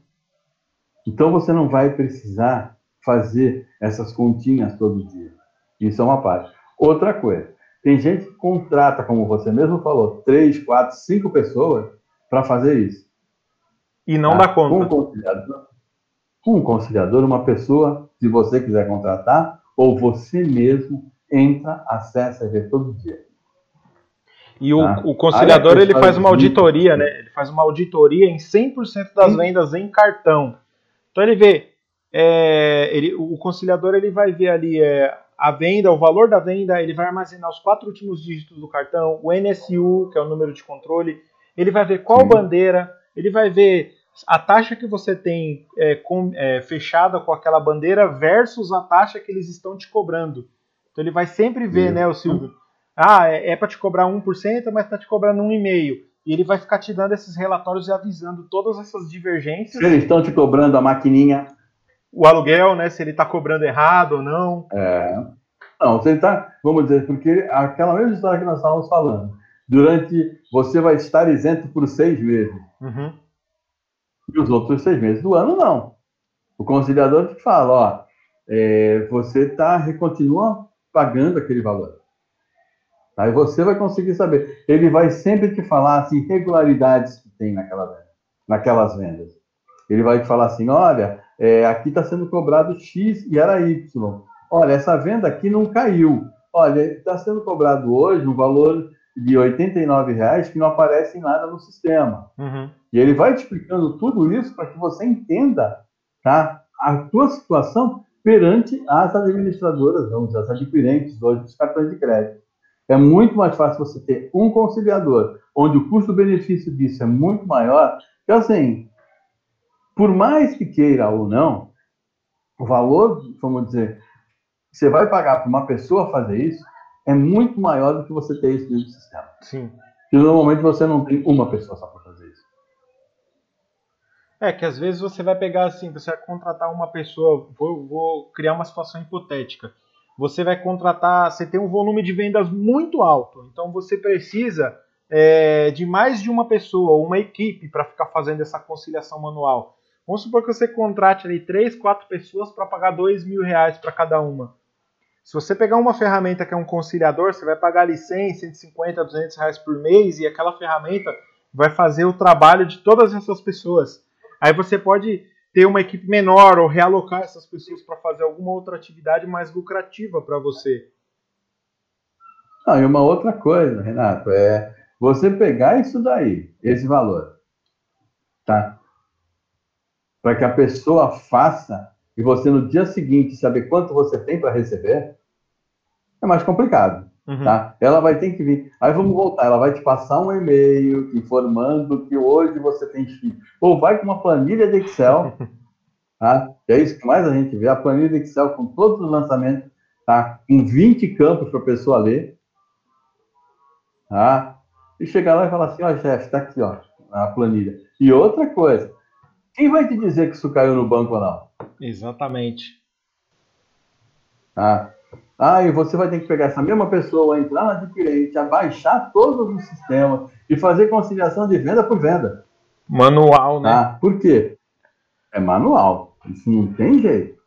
Então você não vai precisar fazer essas continhas todo dia. Isso é uma parte. Outra coisa, tem gente que contrata, como você mesmo falou, três, quatro, cinco pessoas para fazer isso. E não tá? dá conta. Com um conciliador, com um conciliador, uma pessoa, se você quiser contratar, ou você mesmo entra, acessa e vê todo dia. E o, tá? o conciliador ele faz uma auditoria, né? Ele faz uma auditoria em 100% das Sim. vendas em cartão. Então ele vê, é, ele, o conciliador ele vai ver ali é, a venda, o valor da venda, ele vai armazenar os quatro últimos dígitos do cartão, o NSU, que é o número de controle, ele vai ver qual Sim. bandeira, ele vai ver a taxa que você tem é, com, é, fechada com aquela bandeira versus a taxa que eles estão te cobrando. Então ele vai sempre ver, Sim. né, o Silvio? Ah, é, é para te cobrar 1%, mas está te cobrando 1,5%. E ele vai ficar te dando esses relatórios e avisando todas essas divergências. Se eles estão te cobrando a maquininha. O aluguel, né? Se ele está cobrando errado ou não. É. Não, você está, vamos dizer, porque aquela mesma história que nós estávamos falando. Durante. Você vai estar isento por seis meses. Uhum. E os outros seis meses do ano, não. O conciliador te fala, ó, é, você tá, continua pagando aquele valor. Aí você vai conseguir saber. Ele vai sempre te falar as irregularidades que tem naquela venda, naquelas vendas. Ele vai te falar assim: olha, é, aqui está sendo cobrado X e era Y. Olha, essa venda aqui não caiu. Olha, está sendo cobrado hoje um valor de R$ reais que não aparece em nada no sistema. Uhum. E ele vai te explicando tudo isso para que você entenda tá, a tua situação perante as administradoras, vamos dizer, as adquirentes hoje dos cartões de crédito. É muito mais fácil você ter um conciliador, onde o custo-benefício disso é muito maior, que assim, por mais que queira ou não, o valor, vamos dizer, você vai pagar para uma pessoa fazer isso é muito maior do que você ter isso dentro do sistema. Sim. E normalmente você não tem uma pessoa só para fazer isso. É, que às vezes você vai pegar assim, você vai contratar uma pessoa, vou, vou criar uma situação hipotética. Você vai contratar, você tem um volume de vendas muito alto, então você precisa é, de mais de uma pessoa, uma equipe para ficar fazendo essa conciliação manual. Vamos supor que você contrate ali três, quatro pessoas para pagar dois mil reais para cada uma. Se você pegar uma ferramenta que é um conciliador, você vai pagar ali 100, 150, 200 reais por mês e aquela ferramenta vai fazer o trabalho de todas essas pessoas. Aí você pode ter uma equipe menor ou realocar essas pessoas para fazer alguma outra atividade mais lucrativa para você. Não, e uma outra coisa, Renato, é você pegar isso daí, esse valor, tá? para que a pessoa faça e você no dia seguinte saber quanto você tem para receber, é mais complicado. Uhum. Tá? Ela vai ter que vir. Aí vamos voltar, ela vai te passar um e-mail informando que hoje você tem X. Ou vai com uma planilha de Excel, tá? Que é isso que mais a gente vê, a planilha de Excel com todos os lançamentos, tá? Com 20 campos para a pessoa ler. Tá? E chegar lá e falar assim, ó, chefe, está aqui, ó, a planilha. E outra coisa, quem vai te dizer que isso caiu no banco ou não? Exatamente. Ah, ah, e você vai ter que pegar essa mesma pessoa, entrar na adquirente, abaixar todos os sistemas e fazer conciliação de venda por venda. Manual, né? Ah, por quê? É manual. Isso não tem jeito.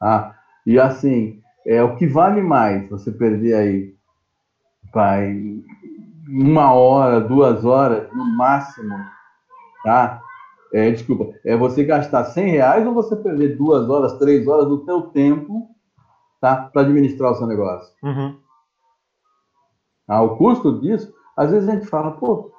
Ah, e assim, é o que vale mais você perder aí vai, uma hora, duas horas no máximo, tá? é, desculpa, é você gastar 100 reais ou você perder duas horas, três horas do seu tempo tá, para administrar o seu negócio. Uhum. Ah, o custo disso, às vezes a gente fala, pô,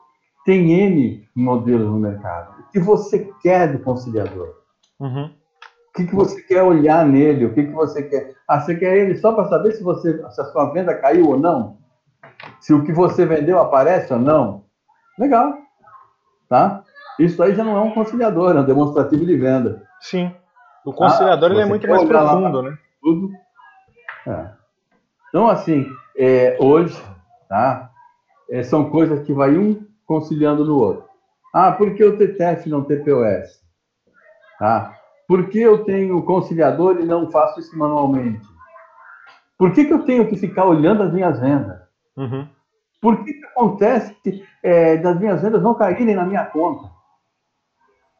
tem N modelos no mercado. O que você quer do conciliador? Uhum. O que, que você quer olhar nele? O que, que você quer? Ah, você quer ele só para saber se, você, se a sua venda caiu ou não? Se o que você vendeu aparece ou não? Legal. Tá? Isso aí já não é um conciliador, é um demonstrativo de venda. Sim. O conciliador ah, ele é muito mais profundo, né? Tudo. É. Então, assim, é, hoje, tá? É, são coisas que vai um conciliando no outro. Ah, por que o TTF não TPOS? Tá? Por que eu tenho conciliador e não faço isso manualmente? Por que, que eu tenho que ficar olhando as minhas vendas? Uhum. Por que, que acontece é, das minhas vendas não caírem na minha conta?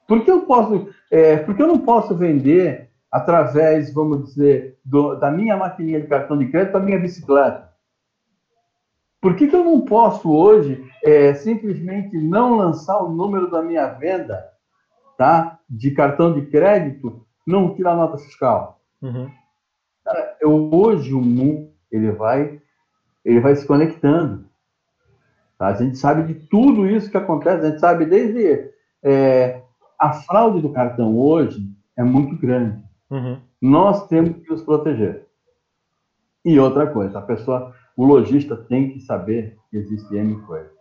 Por que eu posso, é, por que eu não posso vender através, vamos dizer, do, da minha maquininha de cartão de crédito a minha bicicleta? Por que, que eu não posso hoje é, simplesmente não lançar o número da minha venda tá, de cartão de crédito, não tirar nota fiscal? Uhum. Cara, eu, hoje o mundo ele vai, ele vai se conectando. Tá? A gente sabe de tudo isso que acontece, a gente sabe desde é, a fraude do cartão hoje é muito grande. Uhum. Nós temos que nos proteger. E outra coisa, a pessoa, o lojista tem que saber que existe M coisa.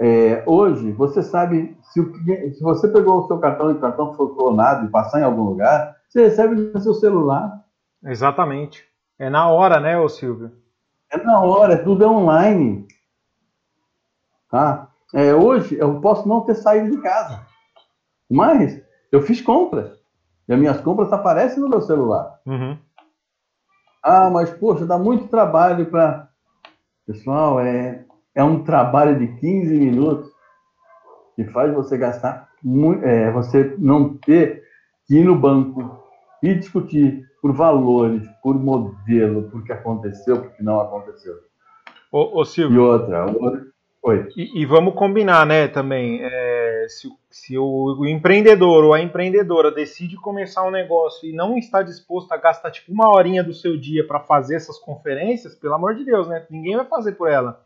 É, hoje, você sabe, se, o, se, você pegou o seu cartão e o cartão foi clonado e passar em algum lugar, você recebe no seu celular. Exatamente. É na hora, né, ô Silvio? É na hora, tudo é online. Tá? É, hoje, eu posso não ter saído de casa. Mas eu fiz compras. E as minhas compras aparecem no meu celular. Uhum. Ah, mas poxa, dá muito trabalho para. Pessoal, é, é um trabalho de 15 minutos que faz você gastar muito. É, você não ter que ir no banco e discutir por valores, por modelo, por que aconteceu, por que não aconteceu. Ô, ô Silvio. E outra, outra Oi. E, e, vamos combinar, né, também, é, se, se o, o, empreendedor ou a empreendedora decide começar um negócio e não está disposto a gastar tipo uma horinha do seu dia para fazer essas conferências, pelo amor de Deus, né? Ninguém vai fazer por ela.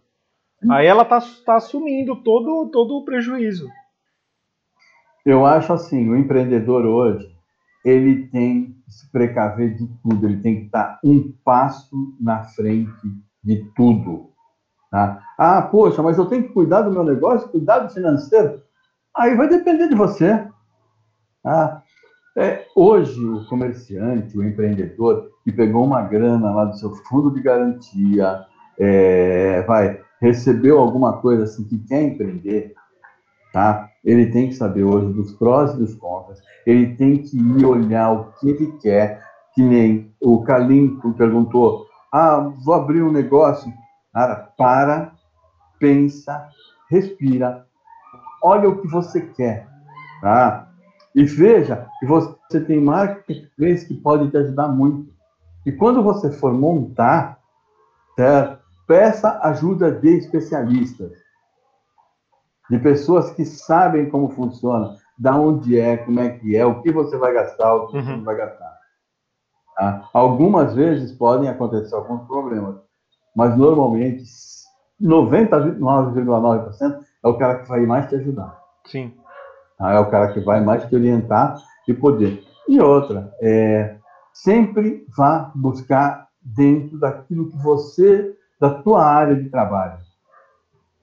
Aí ela tá, tá assumindo todo, todo o prejuízo. Eu acho assim, o empreendedor hoje, ele tem que se precaver de tudo, ele tem que estar um passo na frente de tudo. Tá? Ah, poxa, mas eu tenho que cuidar do meu negócio, cuidar do financeiro. Aí vai depender de você. Tá? É, hoje, o comerciante, o empreendedor, que pegou uma grana lá do seu fundo de garantia, é, vai, recebeu alguma coisa assim que quer empreender, tá? Ele tem que saber hoje dos prós e dos contras. Ele tem que ir olhar o que ele quer, que nem o Calim perguntou, ah, vou abrir um negócio. Para, pensa, respira, olha o que você quer, tá? E veja que você tem marketplace que pode te ajudar muito. E quando você for montar, certo? peça ajuda de especialistas, de pessoas que sabem como funciona, da onde é, como é que é, o que você vai gastar, o que uhum. você não vai gastar. Tá? Algumas vezes podem acontecer alguns problemas, mas normalmente 99,9% é o cara que vai mais te ajudar. Sim. Tá? É o cara que vai mais te orientar e poder. E outra, é, sempre vá buscar dentro daquilo que você, da tua área de trabalho.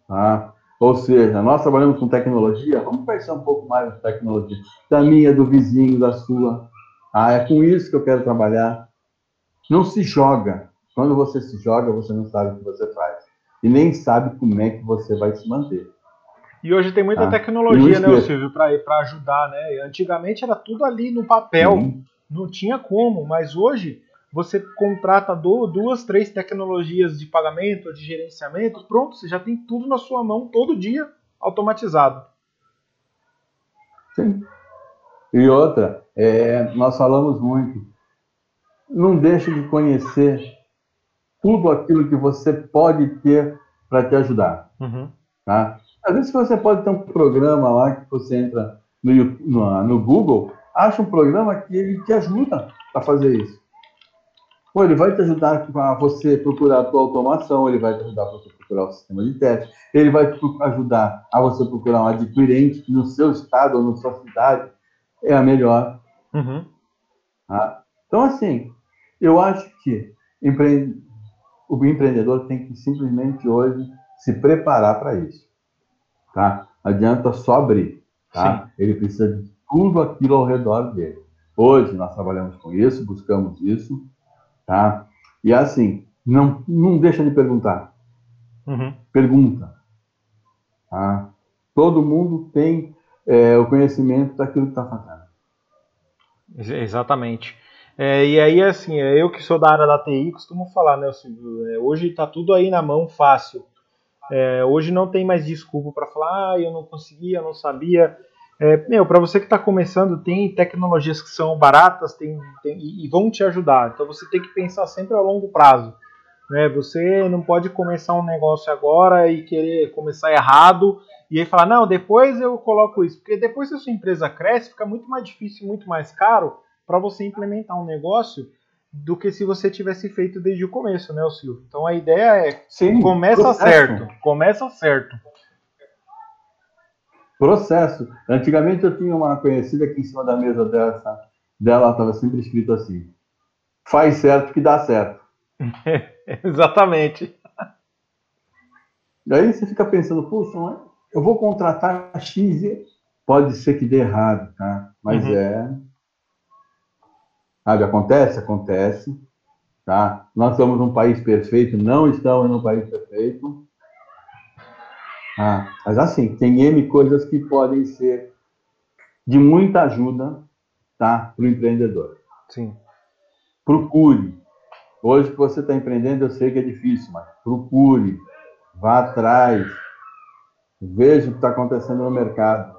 Tá? Ou seja, nós trabalhamos com tecnologia, vamos pensar um pouco mais na tecnologia. Da minha, do vizinho, da sua. Ah, é com isso que eu quero trabalhar. Não se joga. Quando você se joga, você não sabe o que você faz. E nem sabe como é que você vai se manter. E hoje tem muita ah, tecnologia, né, Silvio, para ajudar, né? Antigamente era tudo ali no papel, não tinha como, mas hoje você contrata duas, três tecnologias de pagamento, de gerenciamento, pronto, você já tem tudo na sua mão todo dia automatizado. Sim. E outra, é, nós falamos muito, não deixe de conhecer tudo aquilo que você pode ter para te ajudar. Uhum. Tá? Às vezes você pode ter um programa lá que você entra no, no, no Google, acha um programa que ele te ajuda a fazer isso. Pô, ele vai te ajudar a você procurar a tua automação, ele vai te ajudar a você procurar o sistema de teste, ele vai te ajudar a você procurar um adquirente que no seu estado ou na sua cidade é a melhor. Uhum. Tá? Então, assim, eu acho que empre... o empreendedor tem que simplesmente hoje se preparar para isso. Tá? Adianta só abrir. Tá? Ele precisa de tudo aquilo ao redor dele. Hoje nós trabalhamos com isso, buscamos isso, tá? E assim, não, não deixa de perguntar. Uhum. Pergunta. Tá? Todo mundo tem é, o conhecimento daquilo que está fazendo. Exatamente. É, e aí, assim, é, eu que sou da área da TI, costumo falar, né, Silvio, é, hoje está tudo aí na mão fácil. É, hoje não tem mais desculpa para falar, ah, eu não conseguia, eu não sabia. É, meu, para você que está começando, tem tecnologias que são baratas tem, tem, e, vão te ajudar. Então você tem que pensar sempre a longo prazo. Né? Você não pode começar um negócio agora e querer começar errado e aí falar, não, depois eu coloco isso. Porque depois que a sua empresa cresce, fica muito mais difícil, muito mais caro para você implementar um negócio do que se você tivesse feito desde o começo, né, Silvio? Então a ideia é Sim, começa processo. certo, começa certo. Processo. Antigamente eu tinha uma conhecida aqui em cima da mesa dessa, dela estava sempre escrito assim: faz certo que dá certo. Exatamente. Daí você fica pensando, puxa, eu vou contratar X e pode ser que dê errado, tá? Mas uhum. é. Sabe, acontece? Acontece. Tá? Nós somos um país perfeito, não estamos num país perfeito. Ah, mas assim, tem N coisas que podem ser de muita ajuda tá, para o empreendedor. Sim. Procure. Hoje que você está empreendendo, eu sei que é difícil, mas procure. Vá atrás. Veja o que está acontecendo no mercado.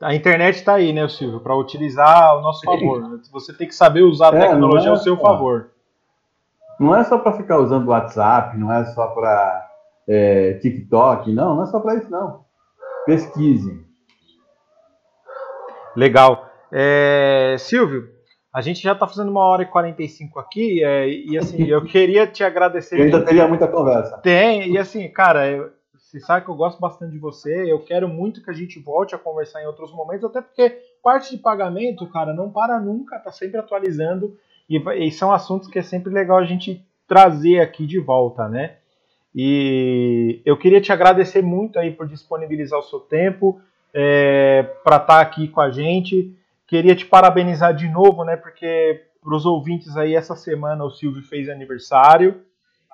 A internet está aí, né, Silvio, para utilizar ao nosso favor. Você tem que saber usar a é, tecnologia é, ao seu favor. Não é só para ficar usando o WhatsApp, não é só para é, TikTok. Não, não é só para isso, não. Pesquisem. Legal. É, Silvio, a gente já está fazendo uma hora e 45 aqui, é, e assim, eu queria te agradecer. Eu ainda teria muita conversa. Tem, e assim, cara, você sabe que eu gosto bastante de você, eu quero muito que a gente volte a conversar em outros momentos, até porque parte de pagamento, cara, não para nunca, tá sempre atualizando, e, e são assuntos que é sempre legal a gente trazer aqui de volta, né? E eu queria te agradecer muito aí por disponibilizar o seu tempo é, para estar tá aqui com a gente. Queria te parabenizar de novo, né? Porque para os ouvintes aí, essa semana o Silvio fez aniversário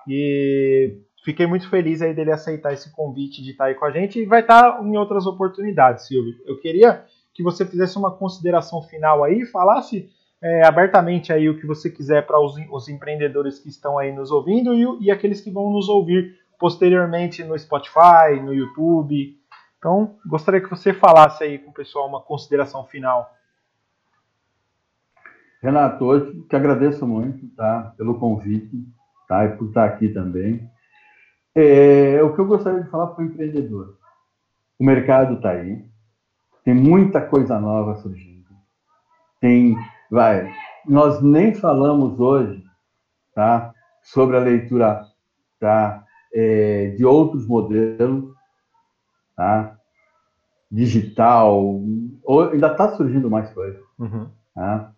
e fiquei muito feliz aí dele aceitar esse convite de estar aí com a gente e vai estar em outras oportunidades, Silvio. Eu queria que você fizesse uma consideração final aí, falasse é, abertamente aí o que você quiser para os, os, empreendedores que estão aí nos ouvindo e, e, aqueles que vão nos ouvir posteriormente no Spotify, no YouTube. Então, gostaria que você falasse aí com o pessoal uma consideração final. Renato, hoje te agradeço muito tá, pelo convite tá, e por estar aqui também. É, o que eu gostaria de falar para o empreendedor. O mercado está aí, tem muita coisa nova surgindo. Tem vai, nós nem falamos hoje, tá, sobre a leitura, tá, é, de outros modelos, tá, digital, ou, ainda está surgindo mais coisa, uhum. tá.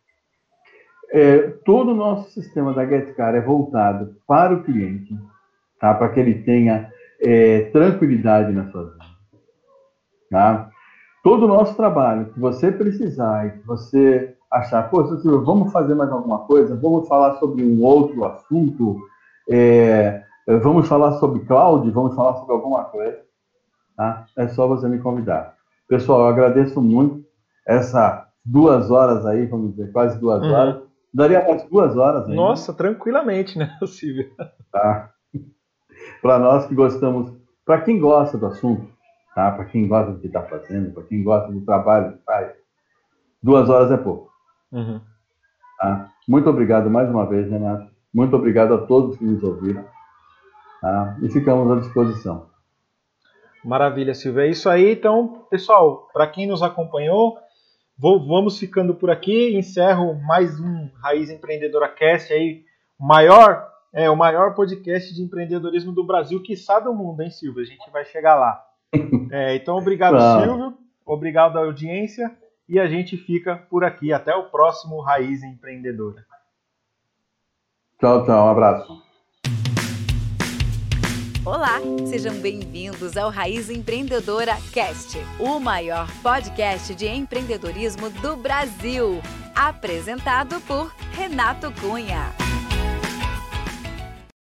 É, todo o nosso sistema da GetCar é voltado para o cliente, tá, para que ele tenha é, tranquilidade na sua vida, tá. Todo o nosso trabalho que você precisar e que você achar, pô, Silvio, vamos fazer mais alguma coisa? Vamos falar sobre um outro assunto? É, vamos falar sobre cloud? Vamos falar sobre alguma coisa? Tá? É só você me convidar. Pessoal, eu agradeço muito essa duas horas aí, vamos dizer, quase duas uhum. horas. Daria mais duas horas ainda. Nossa, tranquilamente, né, Silvio? Tá. Para nós que gostamos, para quem gosta do assunto, tá? Para quem gosta do que está fazendo, para quem gosta do trabalho que faz, duas horas é pouco. Uhum. Tá? Muito obrigado mais uma vez, Renato. Muito obrigado a todos que nos ouviram. Tá? E ficamos à disposição. Maravilha, Silvia. É isso aí. Então, pessoal, para quem nos acompanhou, vou, vamos ficando por aqui. Encerro mais um Raiz Empreendedora Cast aí, maior, é o maior podcast de empreendedorismo do Brasil, que sabe do mundo, hein, Silvia? A gente vai chegar lá. É, então, obrigado, claro. Silvio. Obrigado à audiência e a gente fica por aqui. Até o próximo Raiz Empreendedora. Tchau, tchau. Um abraço. Olá, sejam bem-vindos ao Raiz Empreendedora Cast, o maior podcast de empreendedorismo do Brasil. Apresentado por Renato Cunha.